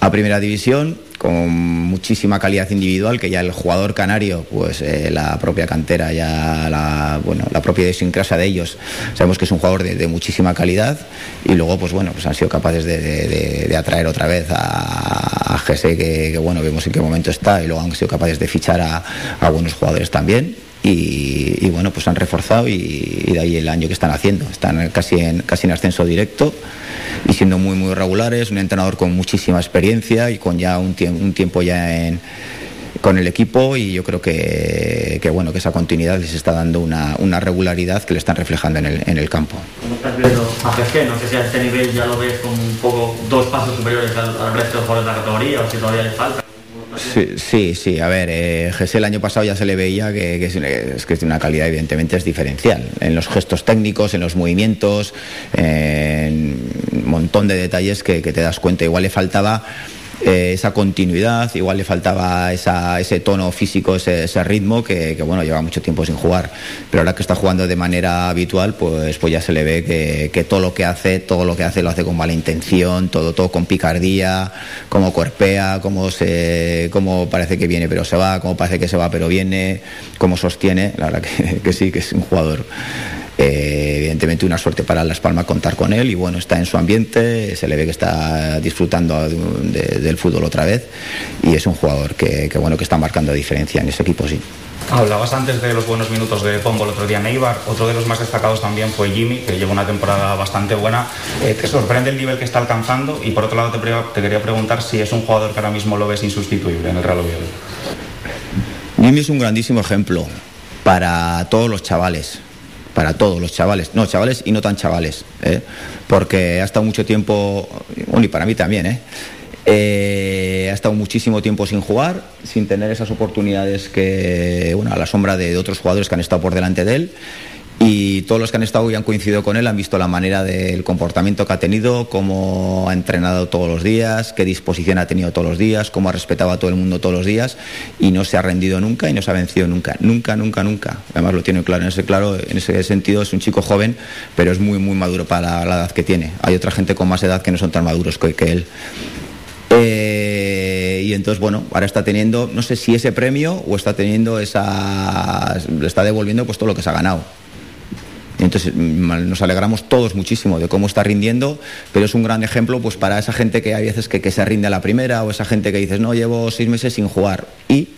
a primera división con muchísima calidad individual que ya el jugador canario pues eh, la propia cantera ya la bueno la propia idiosincrasia de ellos sabemos que es un jugador de, muchísima calidad y luego pues bueno pues han sido capaces de, atraer otra vez a, a Gese que, bueno vemos en qué momento está y luego han sido capaces de fichar a buenos jugadores también y, y, bueno pues han reforzado y, y de ahí el año que están haciendo están casi en casi en ascenso directo y siendo muy muy regulares un entrenador con muchísima experiencia y con ya un, tiemp- un tiempo ya en con el equipo y yo creo que, que bueno que esa continuidad les está dando una, una regularidad que le están reflejando en el, en el campo ¿Cómo estás viendo a GG? No sé si a este nivel ya lo ves como un poco dos pasos superiores al, al resto de jugadores de la categoría o si todavía le falta. Sí, sí, sí. A ver, eh, el año pasado ya se le veía que, es, es que tiene una calidad, evidentemente, es diferencial. En los gestos técnicos, en los movimientos, en un montón de detalles que te das cuenta. Igual le faltaba eh, esa continuidad, igual le faltaba ese tono físico, ese, ritmo que, bueno, lleva mucho tiempo sin jugar. Pero ahora que está jugando de manera habitual, pues, pues ya se le ve que, todo lo que hace, todo lo que hace lo hace con mala intención, todo, todo con picardía, como cuerpea, como se, como parece que viene pero se va, como parece que se va pero viene, como sostiene. La verdad que sí, que es un jugador eh, evidentemente una suerte para Las Palmas contar con él y bueno, está en su ambiente, se le ve que está disfrutando de- de- del fútbol otra vez y es un jugador que, que, bueno que está marcando diferencia en ese equipo, sí. Hablabas antes de los buenos minutos de Pombo el otro día en Eibar. Otro de los más destacados también fue Jimmy, que lleva una temporada bastante buena. Eh, ¿Te sorprende el nivel que está alcanzando? Y por otro lado, te, te quería preguntar si es un jugador que ahora mismo lo ves insustituible en el Real Oviedo. Jimmy es un grandísimo ejemplo para todos los chavales, para todos los chavales, no chavales y no tan chavales, ¿eh? porque ha estado mucho tiempo, bueno, y para mí también, ¿eh? Eh, ha estado muchísimo tiempo sin jugar, sin tener esas oportunidades que, bueno, a la sombra de otros jugadores que han estado por delante de él. Y todos los que han estado y han coincidido con él han visto la manera del comportamiento que ha tenido, cómo ha entrenado todos los días, qué disposición ha tenido todos los días, cómo ha respetado a todo el mundo todos los días y no se ha rendido nunca y no se ha vencido nunca, nunca, nunca, nunca. Además lo tiene claro en ese claro, en ese sentido es un chico joven, pero es muy, muy maduro para la, edad que tiene. Hay otra gente con más edad que no son tan maduros que, que él. Eh, y entonces, bueno, ahora está teniendo, no sé si ese premio o está teniendo esa. le está devolviendo pues todo lo que se ha ganado. Entonces nos alegramos todos muchísimo de cómo está rindiendo, pero es un gran ejemplo pues para esa gente que hay veces que, que se rinde a la primera o esa gente que dices, no, llevo seis meses sin jugar. Y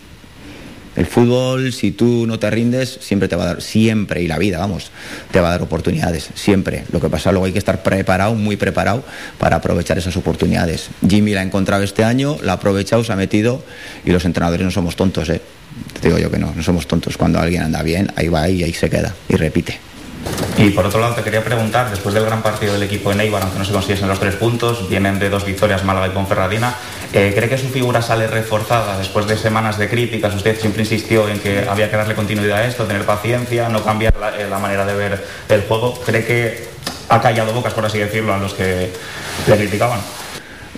el fútbol, si tú no te rindes, siempre te va a dar, siempre, y la vida, vamos, te va a dar oportunidades, siempre. Lo que pasa luego hay que estar preparado, muy preparado, para aprovechar esas oportunidades. Jimmy la ha encontrado este año, la ha aprovechado, se ha metido, y los entrenadores no somos tontos, ¿eh? Te digo yo que no, no somos tontos. Cuando alguien anda bien, ahí va y ahí se queda, y repite. Y por otro lado, te quería preguntar, después del gran partido del equipo en Eibar, aunque no se consiguiesen los tres puntos, vienen de dos victorias Málaga y Ponferradina, eh, ¿cree que su figura sale reforzada después de semanas de críticas? Usted siempre insistió en que había que darle continuidad a esto, tener paciencia, no cambiar la, eh, la manera de ver el juego. ¿Cree que ha callado bocas, por así decirlo, a los que le criticaban?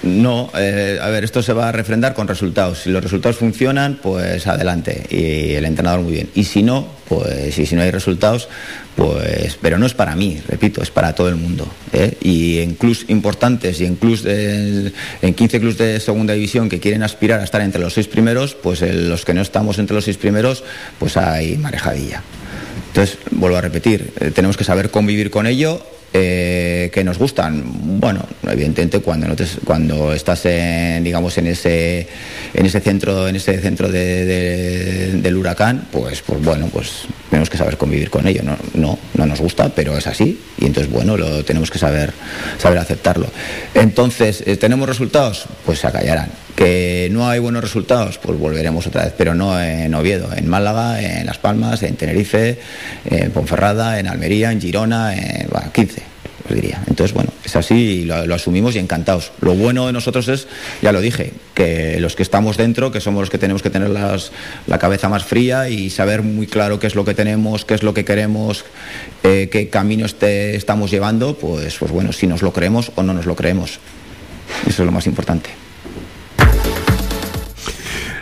No, eh, a ver, esto se va a refrendar con resultados. Si los resultados funcionan, pues adelante. Y el entrenador muy bien. Y si no, pues y si no hay resultados, pues, pero no es para mí, repito, es para todo el mundo. ¿eh? Y en clubs importantes y en clubs de- en 15 clubs de segunda división que quieren aspirar a estar entre los seis primeros, pues en los que no estamos entre los seis primeros, pues hay marejadilla. Entonces, vuelvo a repetir, eh, tenemos que saber convivir con ello. Eh, que nos gustan. Bueno evidentemente cuando no te- cuando estás en, digamos en ese en ese centro en ese centro de- de- del huracán pues pues bueno pues tenemos que saber convivir con ello no no no nos gusta pero es así y entonces bueno lo tenemos que saber saber aceptarlo. Entonces eh, tenemos resultados pues se acallarán que no hay buenos resultados, pues volveremos otra vez, pero no en Oviedo, en Málaga, en Las Palmas, en Tenerife, en Ponferrada, en Almería, en Girona, en bueno, 15, os diría. Entonces, bueno, es así y lo, lo asumimos y encantados. Lo bueno de nosotros es, ya lo dije, que los que estamos dentro, que somos los que tenemos que tener la cabeza más fría y saber muy claro qué es lo que tenemos, qué es lo que queremos, eh, qué camino estamos llevando, pues, pues bueno, si nos lo creemos o no nos lo creemos. Eso es lo más importante.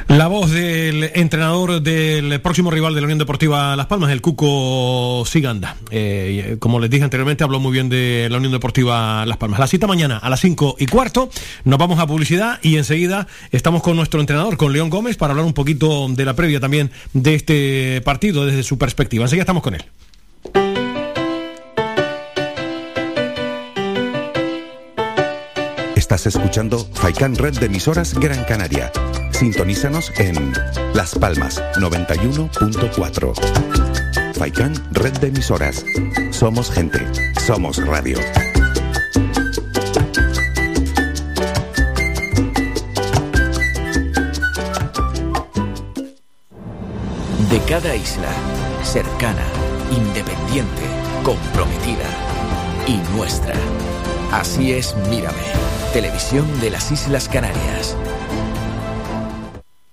La voz del entrenador del próximo rival de la Unión Deportiva Las Palmas, el Cuco Siganda. Eh, como les dije anteriormente, habló muy bien de la Unión Deportiva Las Palmas. La cita mañana a las 5 y cuarto. Nos vamos a publicidad y enseguida estamos con nuestro entrenador, con León Gómez, para hablar un poquito de la previa también de este partido desde su perspectiva. Enseguida estamos con él. Estás escuchando Faikan Red de emisoras Gran Canaria. Sintonízanos en Las Palmas 91.4. Faikan Red de emisoras. Somos gente. Somos radio. De cada isla, cercana, independiente, comprometida y nuestra. Así es Mírame, televisión de las Islas Canarias.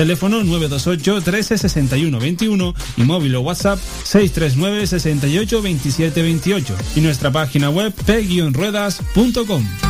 Teléfono 928 13 61 21 y móvil o WhatsApp 639 68 27 28 y nuestra página web p-ruedas.com.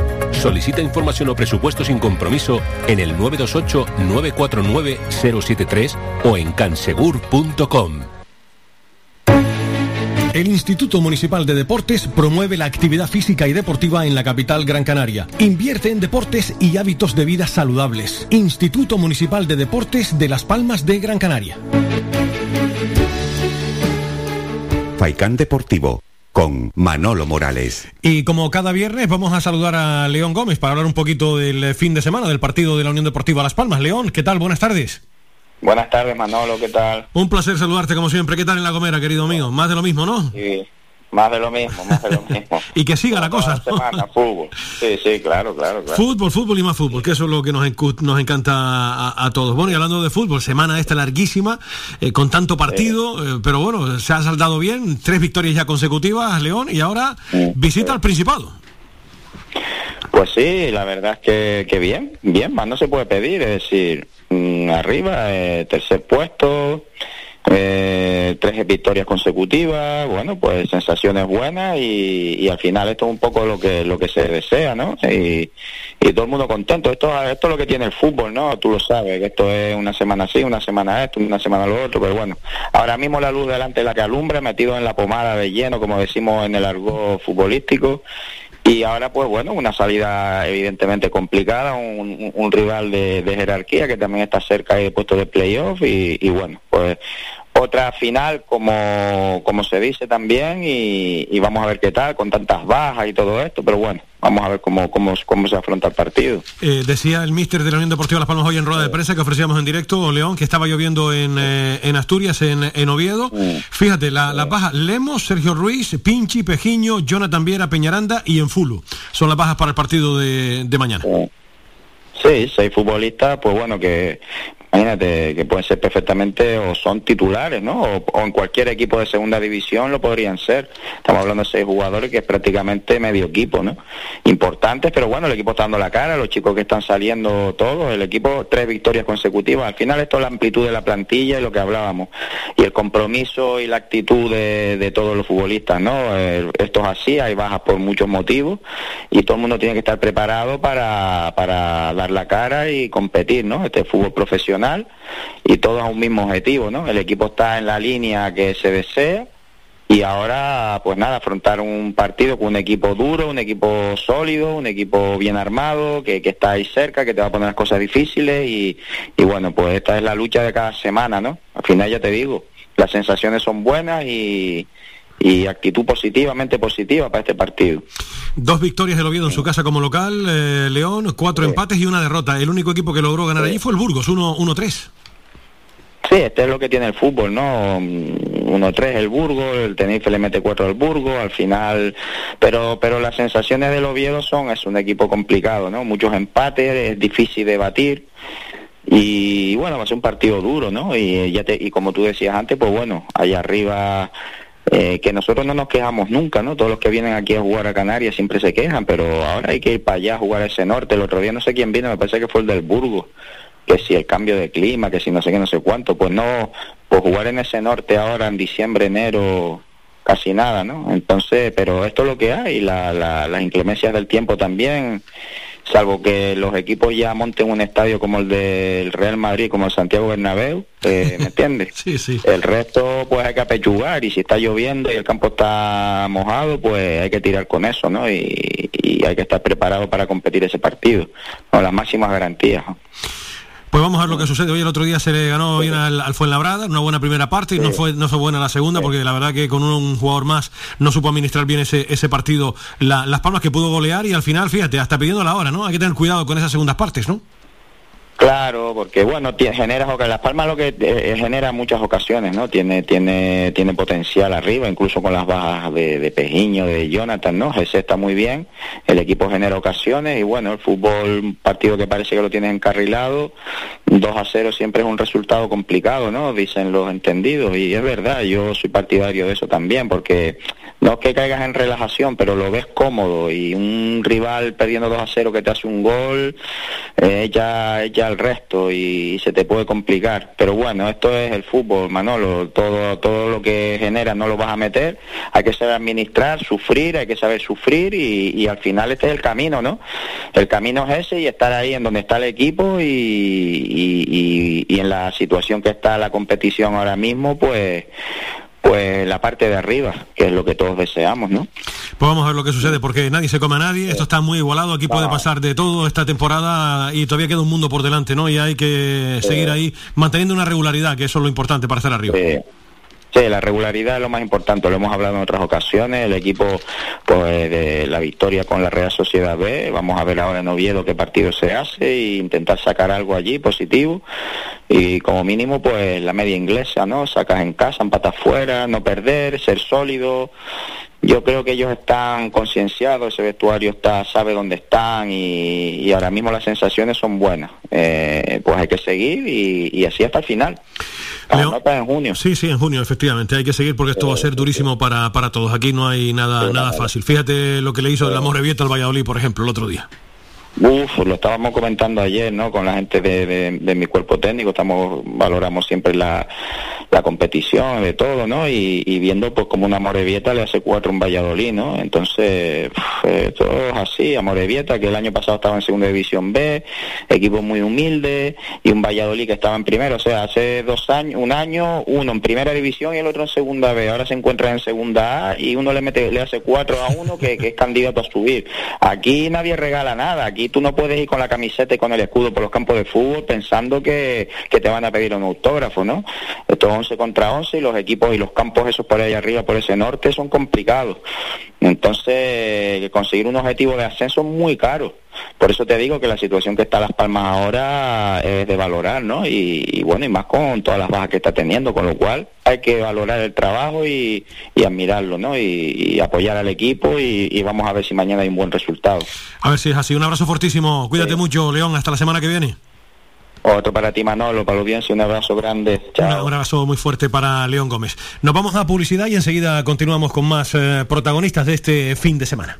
Solicita información o presupuesto sin compromiso en el 928-949-073 o en cansegur.com. El Instituto Municipal de Deportes promueve la actividad física y deportiva en la capital Gran Canaria. Invierte en deportes y hábitos de vida saludables. Instituto Municipal de Deportes de Las Palmas de Gran Canaria. Faikán Deportivo con Manolo Morales. Y como cada viernes vamos a saludar a León Gómez para hablar un poquito del eh, fin de semana del partido de la Unión Deportiva Las Palmas. León, ¿qué tal? Buenas tardes. Buenas tardes, Manolo, ¿qué tal? Un placer saludarte como siempre. ¿Qué tal en la Gomera, querido mío? Más de lo mismo, ¿no? Sí, más de lo mismo, más de lo mismo. Y que siga la cosa. ¿no? Semana, fútbol. Sí, sí, claro, claro, claro. Fútbol, fútbol y más fútbol, que eso es lo que nos, encu- nos encanta a, a todos. Bueno, y hablando de fútbol, semana esta larguísima, eh, con tanto partido, eh, pero bueno, se ha saldado bien, tres victorias ya consecutivas, León, y ahora visita al Principado. Pues sí, la verdad es que, que bien, bien, más no se puede pedir, es decir, mm, arriba, eh, tercer puesto, eh, tres victorias consecutivas, bueno, pues sensaciones buenas y, y al final esto es un poco lo que lo que se desea, ¿no? Y, todo el mundo contento. Esto, esto es lo que tiene el fútbol, ¿no? Tú lo sabes, que esto es una semana así, una semana esto, una semana lo otro, pero bueno, ahora mismo la luz delante es la que alumbra, metido en la pomada de lleno, como decimos en el argot futbolístico. Y ahora, pues bueno, una salida evidentemente complicada, un, un- rival de, jerarquía que también está cerca de puesto de playoff y bueno, pues otra final como, como se dice también y, y vamos a ver qué tal, con tantas bajas y todo esto, pero bueno, vamos a ver cómo, cómo, cómo se afronta el partido. Eh, decía el míster de la Unión Deportiva Las Palmas hoy en rueda de prensa que ofrecíamos en directo, León, que estaba lloviendo en, eh, en Asturias, en, en Oviedo. Fíjate, la, las bajas Lemos, Sergio Ruiz, Pinchi, Pejiño, Jonathan Viera, Peñaranda y Enfulu. Son las bajas para el partido de, de mañana. Sí, seis futbolistas, pues bueno, que imagínate que pueden ser perfectamente o son titulares, ¿no? O, en cualquier equipo de segunda división lo podrían ser. Estamos hablando de seis jugadores que es prácticamente medio equipo, ¿no? Importantes, pero bueno, el equipo está dando la cara, los chicos que están saliendo todos, el equipo tres victorias consecutivas. Al final esto es la amplitud de la plantilla y lo que hablábamos. Y el compromiso y la actitud de, de todos los futbolistas, ¿no? Eh, esto es así, hay bajas por muchos motivos y todo el mundo tiene que estar preparado para, para dar la cara y competir, ¿no? Este es fútbol profesional y todos a un mismo objetivo, ¿no? El equipo está en la línea que se desea y ahora, pues nada, afrontar un partido con un equipo duro, un equipo sólido, un equipo bien armado, que, que está ahí cerca, que te va a poner las cosas difíciles y, y bueno, pues esta es la lucha de cada semana, ¿no? Al final ya te digo, las sensaciones son buenas y, y actitud positivamente positiva para este partido. Dos victorias del Oviedo en su casa como local, eh, León, cuatro empates y una derrota. El único equipo que logró ganar allí fue el Burgos, 1-3. Sí, este es lo que tiene el fútbol, ¿no? Mm, 1-3 el Burgos, el Tenerife le mete 4 al Burgos, al final, pero pero las sensaciones del Oviedo son, es un equipo complicado, ¿no? Muchos empates, es difícil de batir. Y bueno, va a ser un partido duro, ¿no? Y, ya te, y como tú decías antes, pues bueno, allá arriba eh, que nosotros no nos quejamos nunca, ¿no? Todos los que vienen aquí a jugar a Canarias siempre se quejan, pero ahora hay que ir para allá a jugar a ese norte. El otro día no sé quién vino, me parece que fue el del Burgos, que si el cambio de clima, que si no sé qué, no sé cuánto, pues no, pues jugar en ese norte ahora en diciembre, enero, casi nada, ¿no? Entonces, pero esto es lo que hay, la, la, las inclemencias del tiempo también, salvo que los equipos ya monten un estadio como el del Real Madrid, como el Santiago Bernabéu, eh, ¿me entiendes? Sí, sí. El resto pues hay que apechugar y si está lloviendo y el campo está mojado, pues hay que tirar con eso, ¿no? Y, y hay que estar preparado para competir ese partido, con las máximas garantías. ¿no? Pues vamos a ver lo que sucede. Hoy el otro día se le ganó bien al, al Fuenlabrada, una buena primera parte, y no fue, no fue buena la segunda, porque la verdad que con un, jugador más no supo administrar bien ese, ese partido la- Las Palmas que pudo golear y al final, fíjate, hasta pidiendo la hora, ¿no? Hay que tener cuidado con esas segundas partes, ¿no? Claro, porque bueno, tie- genera Las Palmas lo que eh, genera muchas ocasiones, ¿no? Tiene tiene tiene potencial arriba, incluso con las bajas de, de Pejiño, de Jonathan, ¿no? Ese está muy bien, el equipo genera ocasiones y bueno, el fútbol, un partido que parece que lo tiene encarrilado, 2 a 0 siempre es un resultado complicado, ¿no? Dicen los entendidos y es verdad, yo soy partidario de eso también, porque no es que caigas en relajación, pero lo ves cómodo y un rival perdiendo 2 a 0 que te hace un gol, eh, ya, ya el resto y, se te puede complicar. Pero bueno, esto es el fútbol, Manolo, todo, todo lo que genera no lo vas a meter, hay que saber administrar, sufrir, hay que saber sufrir y, y al final este es el camino, ¿no? El camino es ese y estar ahí en donde está el equipo y, y, y- y en la situación que está la competición ahora mismo, pues pues la parte de arriba, que es lo que todos deseamos, ¿no? Pues vamos a ver lo que sucede, porque nadie se come a nadie, esto está muy igualado, aquí puede pasar de todo esta temporada y todavía queda un mundo por delante, ¿no? Y hay que seguir ahí manteniendo una regularidad, que eso es lo importante para estar arriba. Sí, la regularidad es lo más importante, lo hemos hablado en otras ocasiones, el equipo pues de la victoria con la Real Sociedad B, vamos a ver ahora en Oviedo qué partido se hace e intentar sacar algo allí positivo y como mínimo pues la media inglesa, ¿no? Sacas en casa, empatas fuera, no perder, ser sólido. Yo creo que ellos están concienciados, ese vestuario está, sabe dónde están y, y ahora mismo las sensaciones son buenas. Eh, pues hay que seguir y, y así hasta el final. Las notas en junio. Sí, sí, en junio, efectivamente. Hay que seguir porque esto va a ser durísimo para, para todos. Aquí no hay nada, nada fácil. Fíjate lo que le hizo el Amorebieta al Valladolid, por ejemplo, el otro día. Uf, lo estábamos comentando ayer, ¿no? Con la gente de, de- mi cuerpo técnico, estamos valoramos siempre la, la competición, de todo, ¿no? Y, viendo pues como una Amorebieta le hace cuatro en Valladolid, ¿no? Entonces, eh, todo es así, Amorebieta, que el año pasado estaba en segunda división B, equipo muy humilde, y un Valladolid que estaba en primero, o sea, hace dos años, un año, uno en primera división y el otro en segunda B, ahora se encuentra en segunda A y uno le mete, le hace cuatro a uno que, que es candidato a subir. Aquí nadie regala nada, aquí tú no puedes ir con la camiseta y con el escudo por los campos de fútbol pensando que, que te van a pedir un autógrafo, ¿no? Esto es 11 contra 11 y los equipos y los campos esos por ahí arriba, por ese norte, son complicados. Entonces, conseguir un objetivo de ascenso es muy caro. Por eso te digo que la situación que está Las Palmas ahora es de valorar, ¿no? Y, y bueno, y más con todas las bajas que está teniendo, con lo cual hay que valorar el trabajo y, y admirarlo, ¿no? Y, y apoyar al equipo y, vamos a ver si mañana hay un buen resultado. A ver si es así. Un abrazo fortísimo. Cuídate mucho, León. Hasta la semana que viene. Otro para ti, Manolo, para los bien, un abrazo grande. Chao. Un abrazo muy fuerte para León Gómez. Nos vamos a publicidad y enseguida continuamos con más eh, protagonistas de este fin de semana.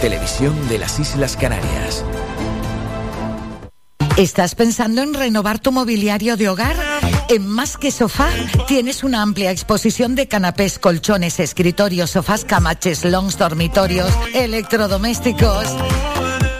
televisión de las Islas Canarias. ¿Estás pensando en renovar tu mobiliario de hogar? En Más que Sofá tienes una amplia exposición de canapés, colchones, escritorios, sofás, camaches, longs, dormitorios, electrodomésticos.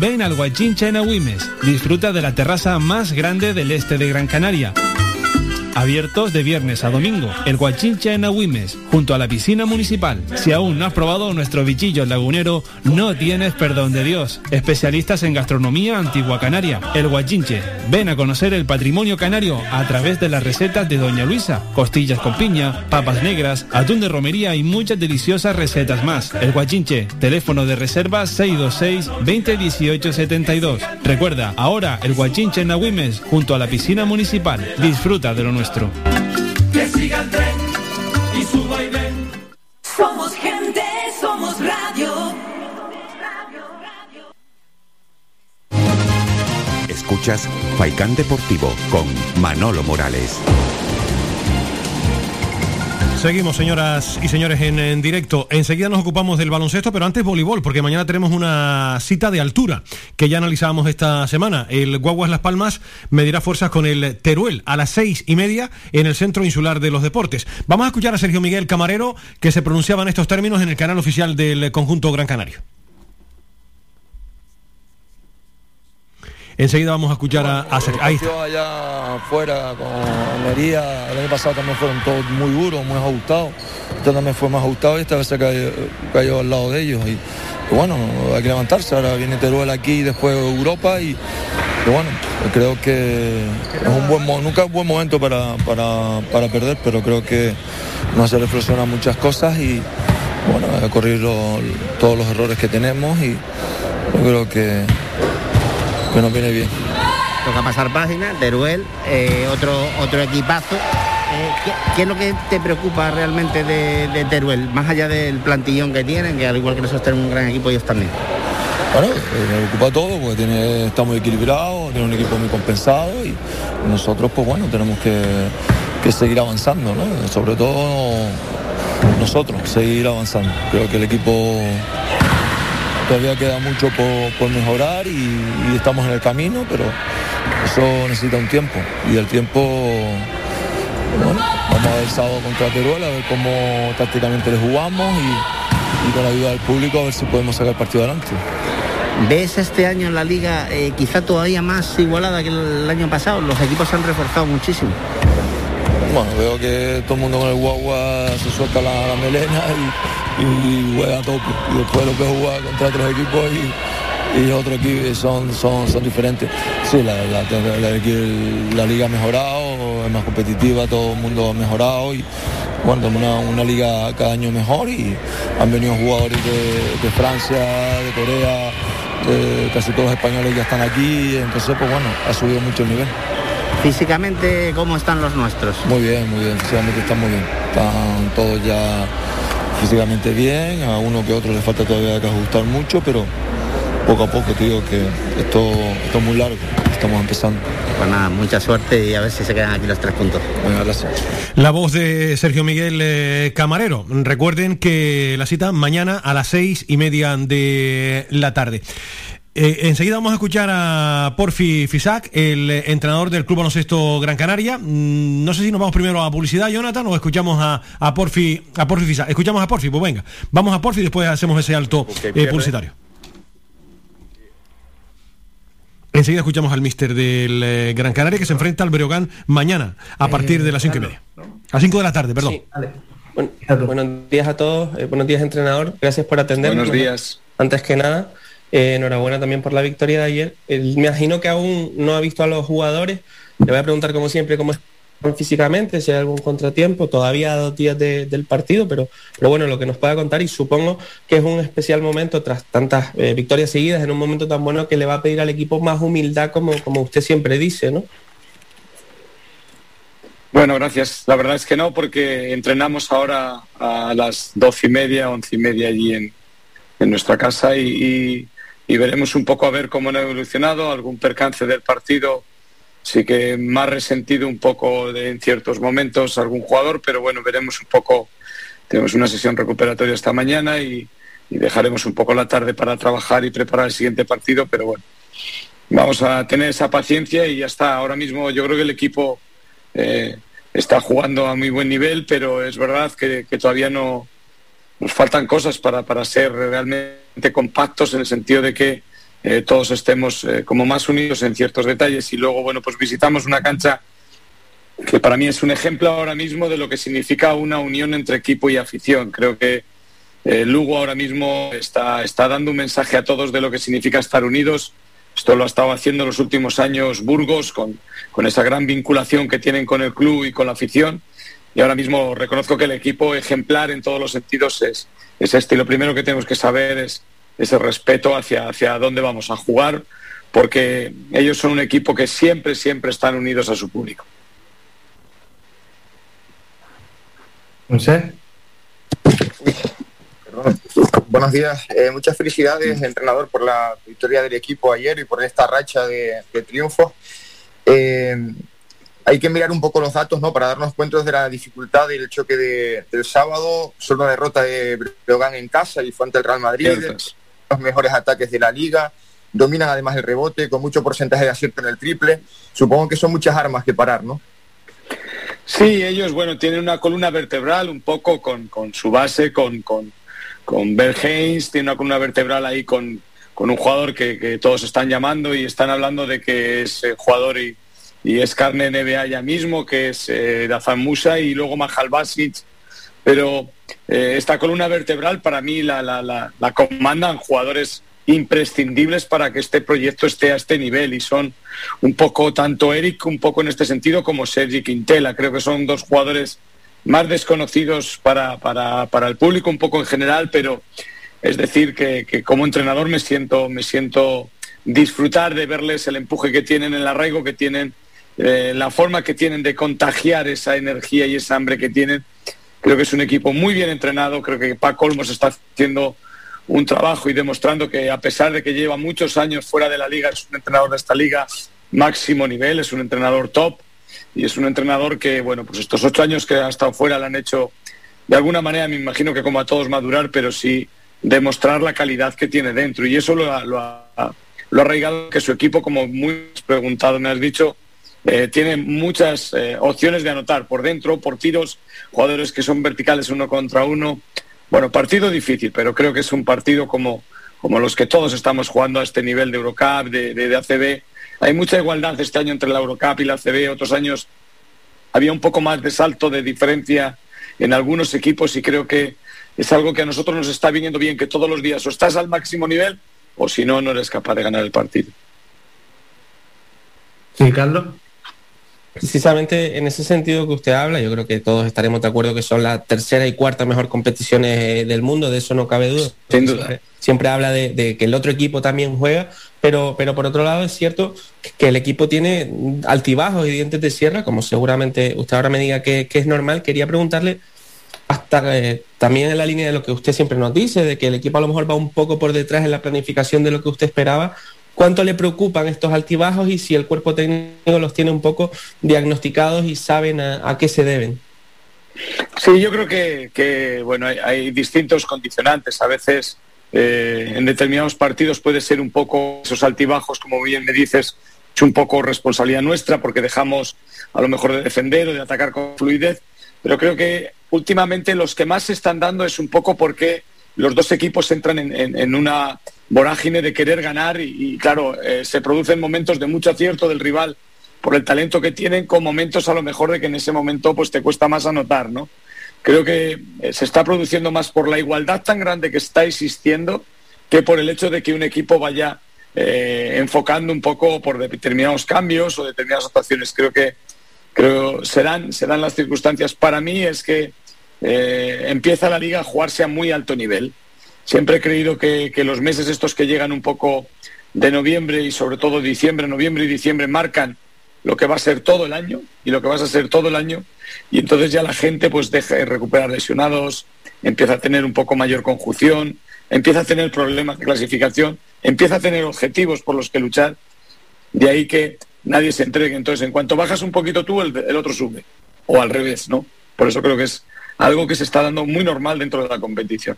Ven al Guachincha en Agüimes. Disfruta de la terraza más grande del este de Gran Canaria. Abiertos de viernes a domingo. El Guachincha en Agüimes, junto a la piscina municipal. Si aún no has probado nuestro bichillo lagunero, no tienes perdón de Dios. Especialistas en gastronomía antigua canaria. El Guachinche. Ven a conocer el patrimonio canario a través de las recetas de Doña Luisa. Costillas con piña, papas negras, atún de romería y muchas deliciosas recetas más. El Guachinche. Teléfono de reserva 626 2018 72. Recuerda, ahora el Guachinche en Agüimes, junto a la piscina municipal. Disfruta de lo nuestro. Que siga el tren y suba y ven. Somos gente, somos radio. Escuchas Faikán Deportivo con Manolo Morales. Seguimos, señoras y señores, en, directo. Enseguida nos ocupamos del baloncesto, pero antes voleibol, porque mañana tenemos una cita de altura que ya analizábamos esta semana. El Guaguas Las Palmas medirá fuerzas con el Teruel a las seis y media en el Centro Insular de los Deportes. Vamos a escuchar a Sergio Miguel Camarero, que se pronunciaba en estos términos en el canal oficial del conjunto Gran Canario. Enseguida vamos a escuchar a, a. Ahí está. allá afuera con Almería, el año pasado también fueron todos muy duros, muy ajustados. Este también fue más ajustado y esta vez se cayó, cayó al lado de ellos. Y, y bueno, hay que levantarse. Ahora viene Teruel aquí, después Europa y, y bueno, creo que es un buen nunca es un buen momento para, para, para perder, pero creo que nos hace reflexionar muchas cosas y bueno, lo- todos los errores que tenemos y yo creo que, que nos viene bien. Toca pasar página, Teruel, eh, otro, otro equipazo. Eh, ¿qué, qué es lo que te preocupa realmente de, de Teruel? Más allá del plantillón que tienen, que al igual que nosotros tenemos un gran equipo, ellos también. Bueno, eh, me ocupa todo porque tiene, está muy equilibrado, tiene un equipo muy compensado y nosotros pues bueno, tenemos que, que seguir avanzando, ¿no? Sobre todo nosotros, seguir avanzando. Creo que el equipo todavía queda mucho por, por mejorar y, y estamos en el camino, pero eso necesita un tiempo y el tiempo, bueno, vamos a ver el sábado contra Teruel, a ver cómo tácticamente le jugamos y, y con la ayuda del público a ver si podemos sacar el partido adelante. ¿Ves este año en la liga eh, quizá todavía más igualada que el año pasado? Los equipos se han reforzado muchísimo. Bueno, veo que todo el mundo con el guagua se suelta la, la melena y, juega a tope. Y después lo que juega contra otros equipos y, y otros equipos son, son, son diferentes. Sí, la, la, la- liga ha mejorado, es más competitiva, todo el mundo ha mejorado y bueno, una, una liga cada año mejor y han venido jugadores de, de Francia, de Corea, de- casi todos los españoles ya están aquí, entonces pues bueno, ha subido mucho el nivel. Físicamente, ¿cómo están los nuestros? Muy bien, muy bien, físicamente están muy bien. Están todos ya físicamente bien, a uno que otro le falta todavía que ajustar mucho, pero poco a poco te digo que esto, esto es muy largo, estamos empezando. Pues nada, mucha suerte y a ver si se quedan aquí los tres puntos. Venga, gracias. La voz de Sergio Miguel eh, Camarero. Recuerden que la cita mañana a las seis y media de la tarde. Eh, enseguida vamos a escuchar a Porfi Fisac, el eh, entrenador del Club Baloncesto Gran Canaria. Mm, no sé si nos vamos primero a publicidad, Jonathan, o escuchamos a, a Porfi a Porfi Fisac. Escuchamos a Porfi, pues venga. Vamos a Porfi y después hacemos ese alto eh, publicitario. Enseguida escuchamos al mister del eh, Gran Canaria que se enfrenta al Breogán mañana a partir de las cinco y media. A 5 de la tarde, perdón. Sí, vale. Buen- buenos días a todos, eh, buenos días entrenador, gracias por atendernos. Buenos días. Antes que nada, eh, enhorabuena también por la victoria de ayer. Eh, me imagino que aún no ha visto a los jugadores. Le voy a preguntar como siempre cómo están físicamente, si hay algún contratiempo, todavía dos días de- del partido, pero, pero bueno, lo que nos pueda contar y supongo que es un especial momento tras tantas eh, victorias seguidas, en un momento tan bueno que le va a pedir al equipo más humildad como, como usted siempre dice, ¿no? Bueno, gracias. La verdad es que no, porque entrenamos ahora a las doce y media, once y media allí en, nuestra casa y- y veremos un poco a ver cómo han evolucionado, algún percance del partido, sí que más resentido un poco de, en ciertos momentos algún jugador, pero bueno, veremos un poco, tenemos una sesión recuperatoria esta mañana y, dejaremos un poco la tarde para trabajar y preparar el siguiente partido, pero bueno, vamos a tener esa paciencia y ya está. Ahora mismo yo creo que el equipo eh, está jugando a muy buen nivel, pero es verdad que todavía no nos faltan cosas para, para ser realmente compactos en el sentido de que eh, todos estemos eh, como más unidos en ciertos detalles y luego, bueno, pues visitamos una cancha que para mí es un ejemplo ahora mismo de lo que significa una unión entre equipo y afición. Creo que eh, Lugo ahora mismo está, está dando un mensaje a todos de lo que significa estar unidos. Esto lo ha estado haciendo en los últimos años Burgos con, con esa gran vinculación que tienen con el club y con la afición. Y ahora mismo reconozco que el equipo ejemplar en todos los sentidos es, es este. Y lo primero que tenemos que saber es ese respeto hacia, hacia dónde vamos a jugar, porque ellos son un equipo que siempre, siempre están unidos a su público. No sé. Perdón. Buenos días. Eh, muchas felicidades, entrenador, por la victoria del equipo ayer y por esta racha de, de triunfos. Eh, hay que mirar un poco los datos ¿no? para darnos cuenta de la dificultad del choque de- del sábado. Solo una derrota de Breogán en casa y fue ante el Real Madrid. Los mejores ataques de la liga. Dominan además el rebote con mucho porcentaje de acierto en el triple. Supongo que son muchas armas que parar, ¿no? Sí, ellos, bueno, tienen una columna vertebral un poco con, con su base, con, con, con Bell Haynes, tiene una columna vertebral ahí con, con un jugador que, que todos están llamando y están hablando de que es eh, jugador y, y es carne NBA ya mismo, que es eh, Dazan Musa y luego Mahal Basic. Pero eh, esta columna vertebral para mí la, la, la, la comandan jugadores imprescindibles para que este proyecto esté a este nivel y son un poco tanto Eric un poco en este sentido como Sergi Quintela creo que son dos jugadores más desconocidos para, para, para el público un poco en general pero es decir que, que como entrenador me siento me siento disfrutar de verles el empuje que tienen el arraigo que tienen eh, la forma que tienen de contagiar esa energía y esa hambre que tienen creo que es un equipo muy bien entrenado. Creo que Paco Olmos está haciendo un trabajo y demostrando que a pesar de que lleva muchos años fuera de la liga, es un entrenador de esta liga máximo nivel, es un entrenador top y es un entrenador que, bueno, pues estos ocho años que ha estado fuera le han hecho de alguna manera, me imagino que como a todos madurar, pero sí demostrar la calidad que tiene dentro. Y eso lo ha, lo ha, lo ha arraigado que su equipo, como muy preguntado me has dicho, eh, tiene muchas eh, opciones de anotar por dentro, por tiros, jugadores que son verticales uno contra uno. Bueno, partido difícil, pero creo que es un partido como, como los que todos estamos jugando a este nivel de Eurocup, de, de, ACB. Hay mucha igualdad este año entre la Eurocup y la ACB. Otros años había un poco más de salto de diferencia en algunos equipos y creo que es algo que a nosotros nos está viniendo bien, que todos los días o estás al máximo nivel o si no, no eres capaz de ganar el partido. Sí, Carlos. Precisamente en ese sentido que usted habla, yo creo que todos estaremos de acuerdo que son la tercera y cuarta mejor competiciones eh, del mundo, de eso no cabe duda. Sin duda. Siempre, siempre habla de, de que el otro equipo también juega, pero, pero por otro lado es cierto que el equipo tiene altibajos y dientes de sierra, como seguramente usted ahora me diga que, que es normal. Quería preguntarle hasta eh, también en la línea de lo que usted siempre nos dice, de que el equipo a lo mejor va un poco por detrás en la planificación de lo que usted esperaba. ¿Cuánto le preocupan estos altibajos y si el cuerpo técnico los tiene un poco diagnosticados y saben a, qué se deben? Sí, yo creo que, bueno, hay, hay, distintos condicionantes. A veces eh, en determinados partidos puede ser un poco esos altibajos, como bien me dices, es un poco responsabilidad nuestra porque dejamos a lo mejor de defender o de atacar con fluidez. Pero creo que últimamente los que más se están dando es un poco porque los dos equipos entran en, una vorágine de querer ganar y, y claro, eh, se producen momentos de mucho acierto del rival por el talento que tienen con momentos a lo mejor de que en ese momento pues te cuesta más anotar, ¿no? Creo que eh, se está produciendo más por la igualdad tan grande que está existiendo que por el hecho de que un equipo vaya eh, enfocando un poco por determinados cambios o determinadas actuaciones. Creo que creo serán serán las circunstancias. Para mí es que eh, empieza la liga a jugarse a muy alto nivel. Siempre he creído que, los meses estos que llegan un poco de noviembre y sobre todo diciembre, noviembre y diciembre marcan lo que va a ser todo el año y lo que vas a ser todo el año y entonces ya la gente pues deja de recuperar lesionados, empieza a tener un poco mayor conjunción, empieza a tener problemas de clasificación empieza a tener objetivos por los que luchar, de ahí que nadie se entregue. Entonces, en cuanto bajas un poquito tú, el, el otro sube. O al revés, ¿no? Por eso creo que es algo que se está dando muy normal dentro de la competición.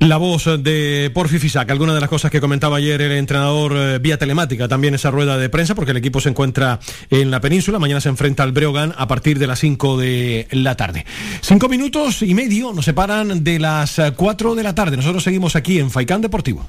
La voz de Porfi Fisac, alguna de las cosas que comentaba ayer el entrenador eh, vía telemática, también esa rueda de prensa, porque el equipo se encuentra en la península, mañana se enfrenta al Breogán a partir de las 5 de la tarde. Cinco minutos y medio nos separan de las 4 de la tarde. Nosotros seguimos aquí en Faicán Deportivo.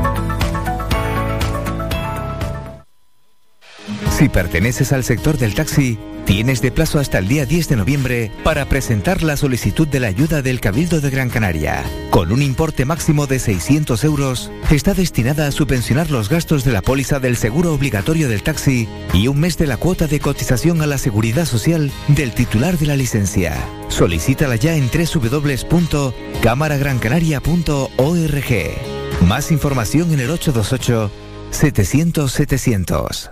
Si perteneces al sector del taxi, tienes de plazo hasta el día 10 de noviembre para presentar la solicitud de la ayuda del Cabildo de Gran Canaria. Con un importe máximo de 600 euros, está destinada a subvencionar los gastos de la póliza del seguro obligatorio del taxi y un mes de la cuota de cotización a la seguridad social del titular de la licencia. Solicítala ya en www.cámaragrancanaria.org. Más información en el 828 700 700.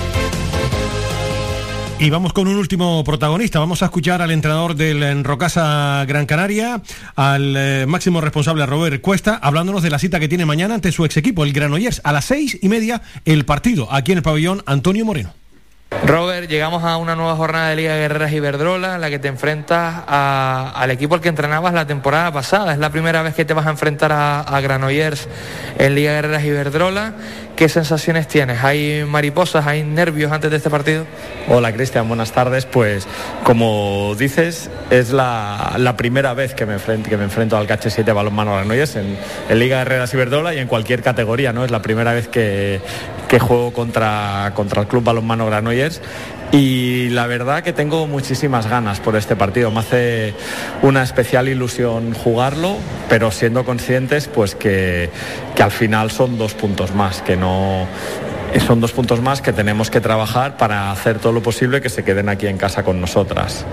Y vamos con un último protagonista. Vamos a escuchar al entrenador del Enrocasa Gran Canaria, al eh, máximo responsable Robert Cuesta, hablándonos de la cita que tiene mañana ante su ex equipo, el Granollers, a las seis y media el partido, aquí en el pabellón Antonio Moreno. Robert, llegamos a una nueva jornada de Liga Guerreras Iberdrola, en la que te enfrentas al equipo al que entrenabas la temporada pasada. Es la primera vez que te vas a enfrentar a, a Granollers en Liga Guerreras Iberdrola. ¿Qué sensaciones tienes? ¿Hay mariposas, hay nervios antes de este partido? Hola Cristian, buenas tardes. Pues como dices, es la, primera vez que me, enfrento, que me enfrento al KH7 Balonmano Granollers en, en Liga de Herreras Iberdrola y en cualquier categoría, ¿no? Es la primera vez que, que juego contra, contra el Club Balonmano Granollers y la verdad que tengo muchísimas ganas por este partido. Me hace una especial ilusión jugarlo, pero siendo conscientes pues que, que al final son dos puntos más, que no son dos puntos más que tenemos que trabajar para hacer todo lo posible que se queden aquí en casa con nosotras.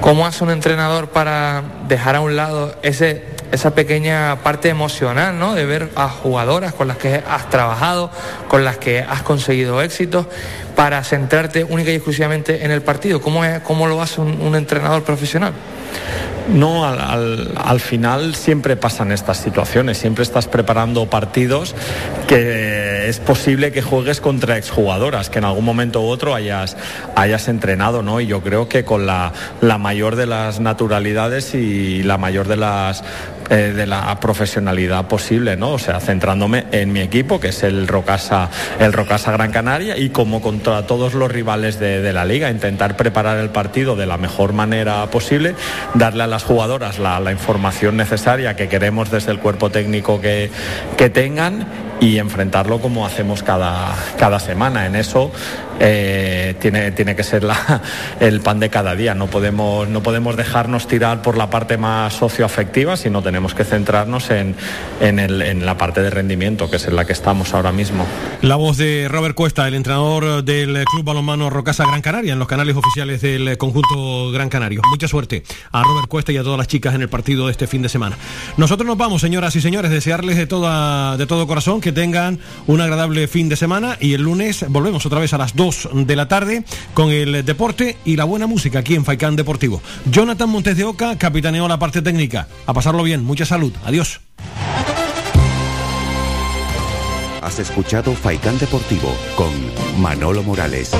¿Cómo hace un entrenador para dejar a un lado ese, esa pequeña parte emocional, ¿no? De ver a jugadoras con las que has trabajado, con las que has conseguido éxitos, para centrarte única y exclusivamente en el partido. ¿Cómo, cómo lo hace un, entrenador profesional? No, al, final siempre pasan estas situaciones, siempre estás preparando partidos que es posible que juegues contra exjugadoras, que en algún momento u otro hayas, hayas entrenado, ¿no? Y yo creo que con la, la mayor de las naturalidades y la mayor de las eh, de la profesionalidad posible, ¿no? O sea, centrándome en mi equipo, que es el Rocasa, el Rocasa Gran Canaria, y como contra todos los rivales de, la liga, intentar preparar el partido de la mejor manera posible, darle a las jugadoras la, la información necesaria que queremos desde el cuerpo técnico que, que tengan y enfrentarlo como hacemos cada, cada semana. En eso eh, tiene, tiene que ser la, el pan de cada día. No podemos, no podemos dejarnos tirar por la parte más socioafectiva, sino tenemos que centrarnos en, en, el, en, la parte de rendimiento, que es en la que estamos ahora mismo. La voz de Robert Cuesta, el entrenador del Club Balonmano Rocasa Gran Canaria, en los canales oficiales del conjunto Gran Canario. Mucha suerte a Robert Cuesta y a todas las chicas en el partido de este fin de semana. Nosotros nos vamos, señoras y señores, desearles de, toda, de todo corazón que tengan un agradable fin de semana y el lunes volvemos otra vez a las 2 de la tarde con el deporte y la buena música aquí en Faicán Deportivo. Jonathan Montes de Oca capitaneó la parte técnica. A pasarlo bien, mucha salud. Adiós. Has escuchado Faicán Deportivo con Manolo Morales.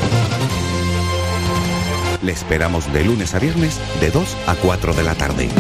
Le esperamos de lunes a viernes de 2 a 4 de la tarde.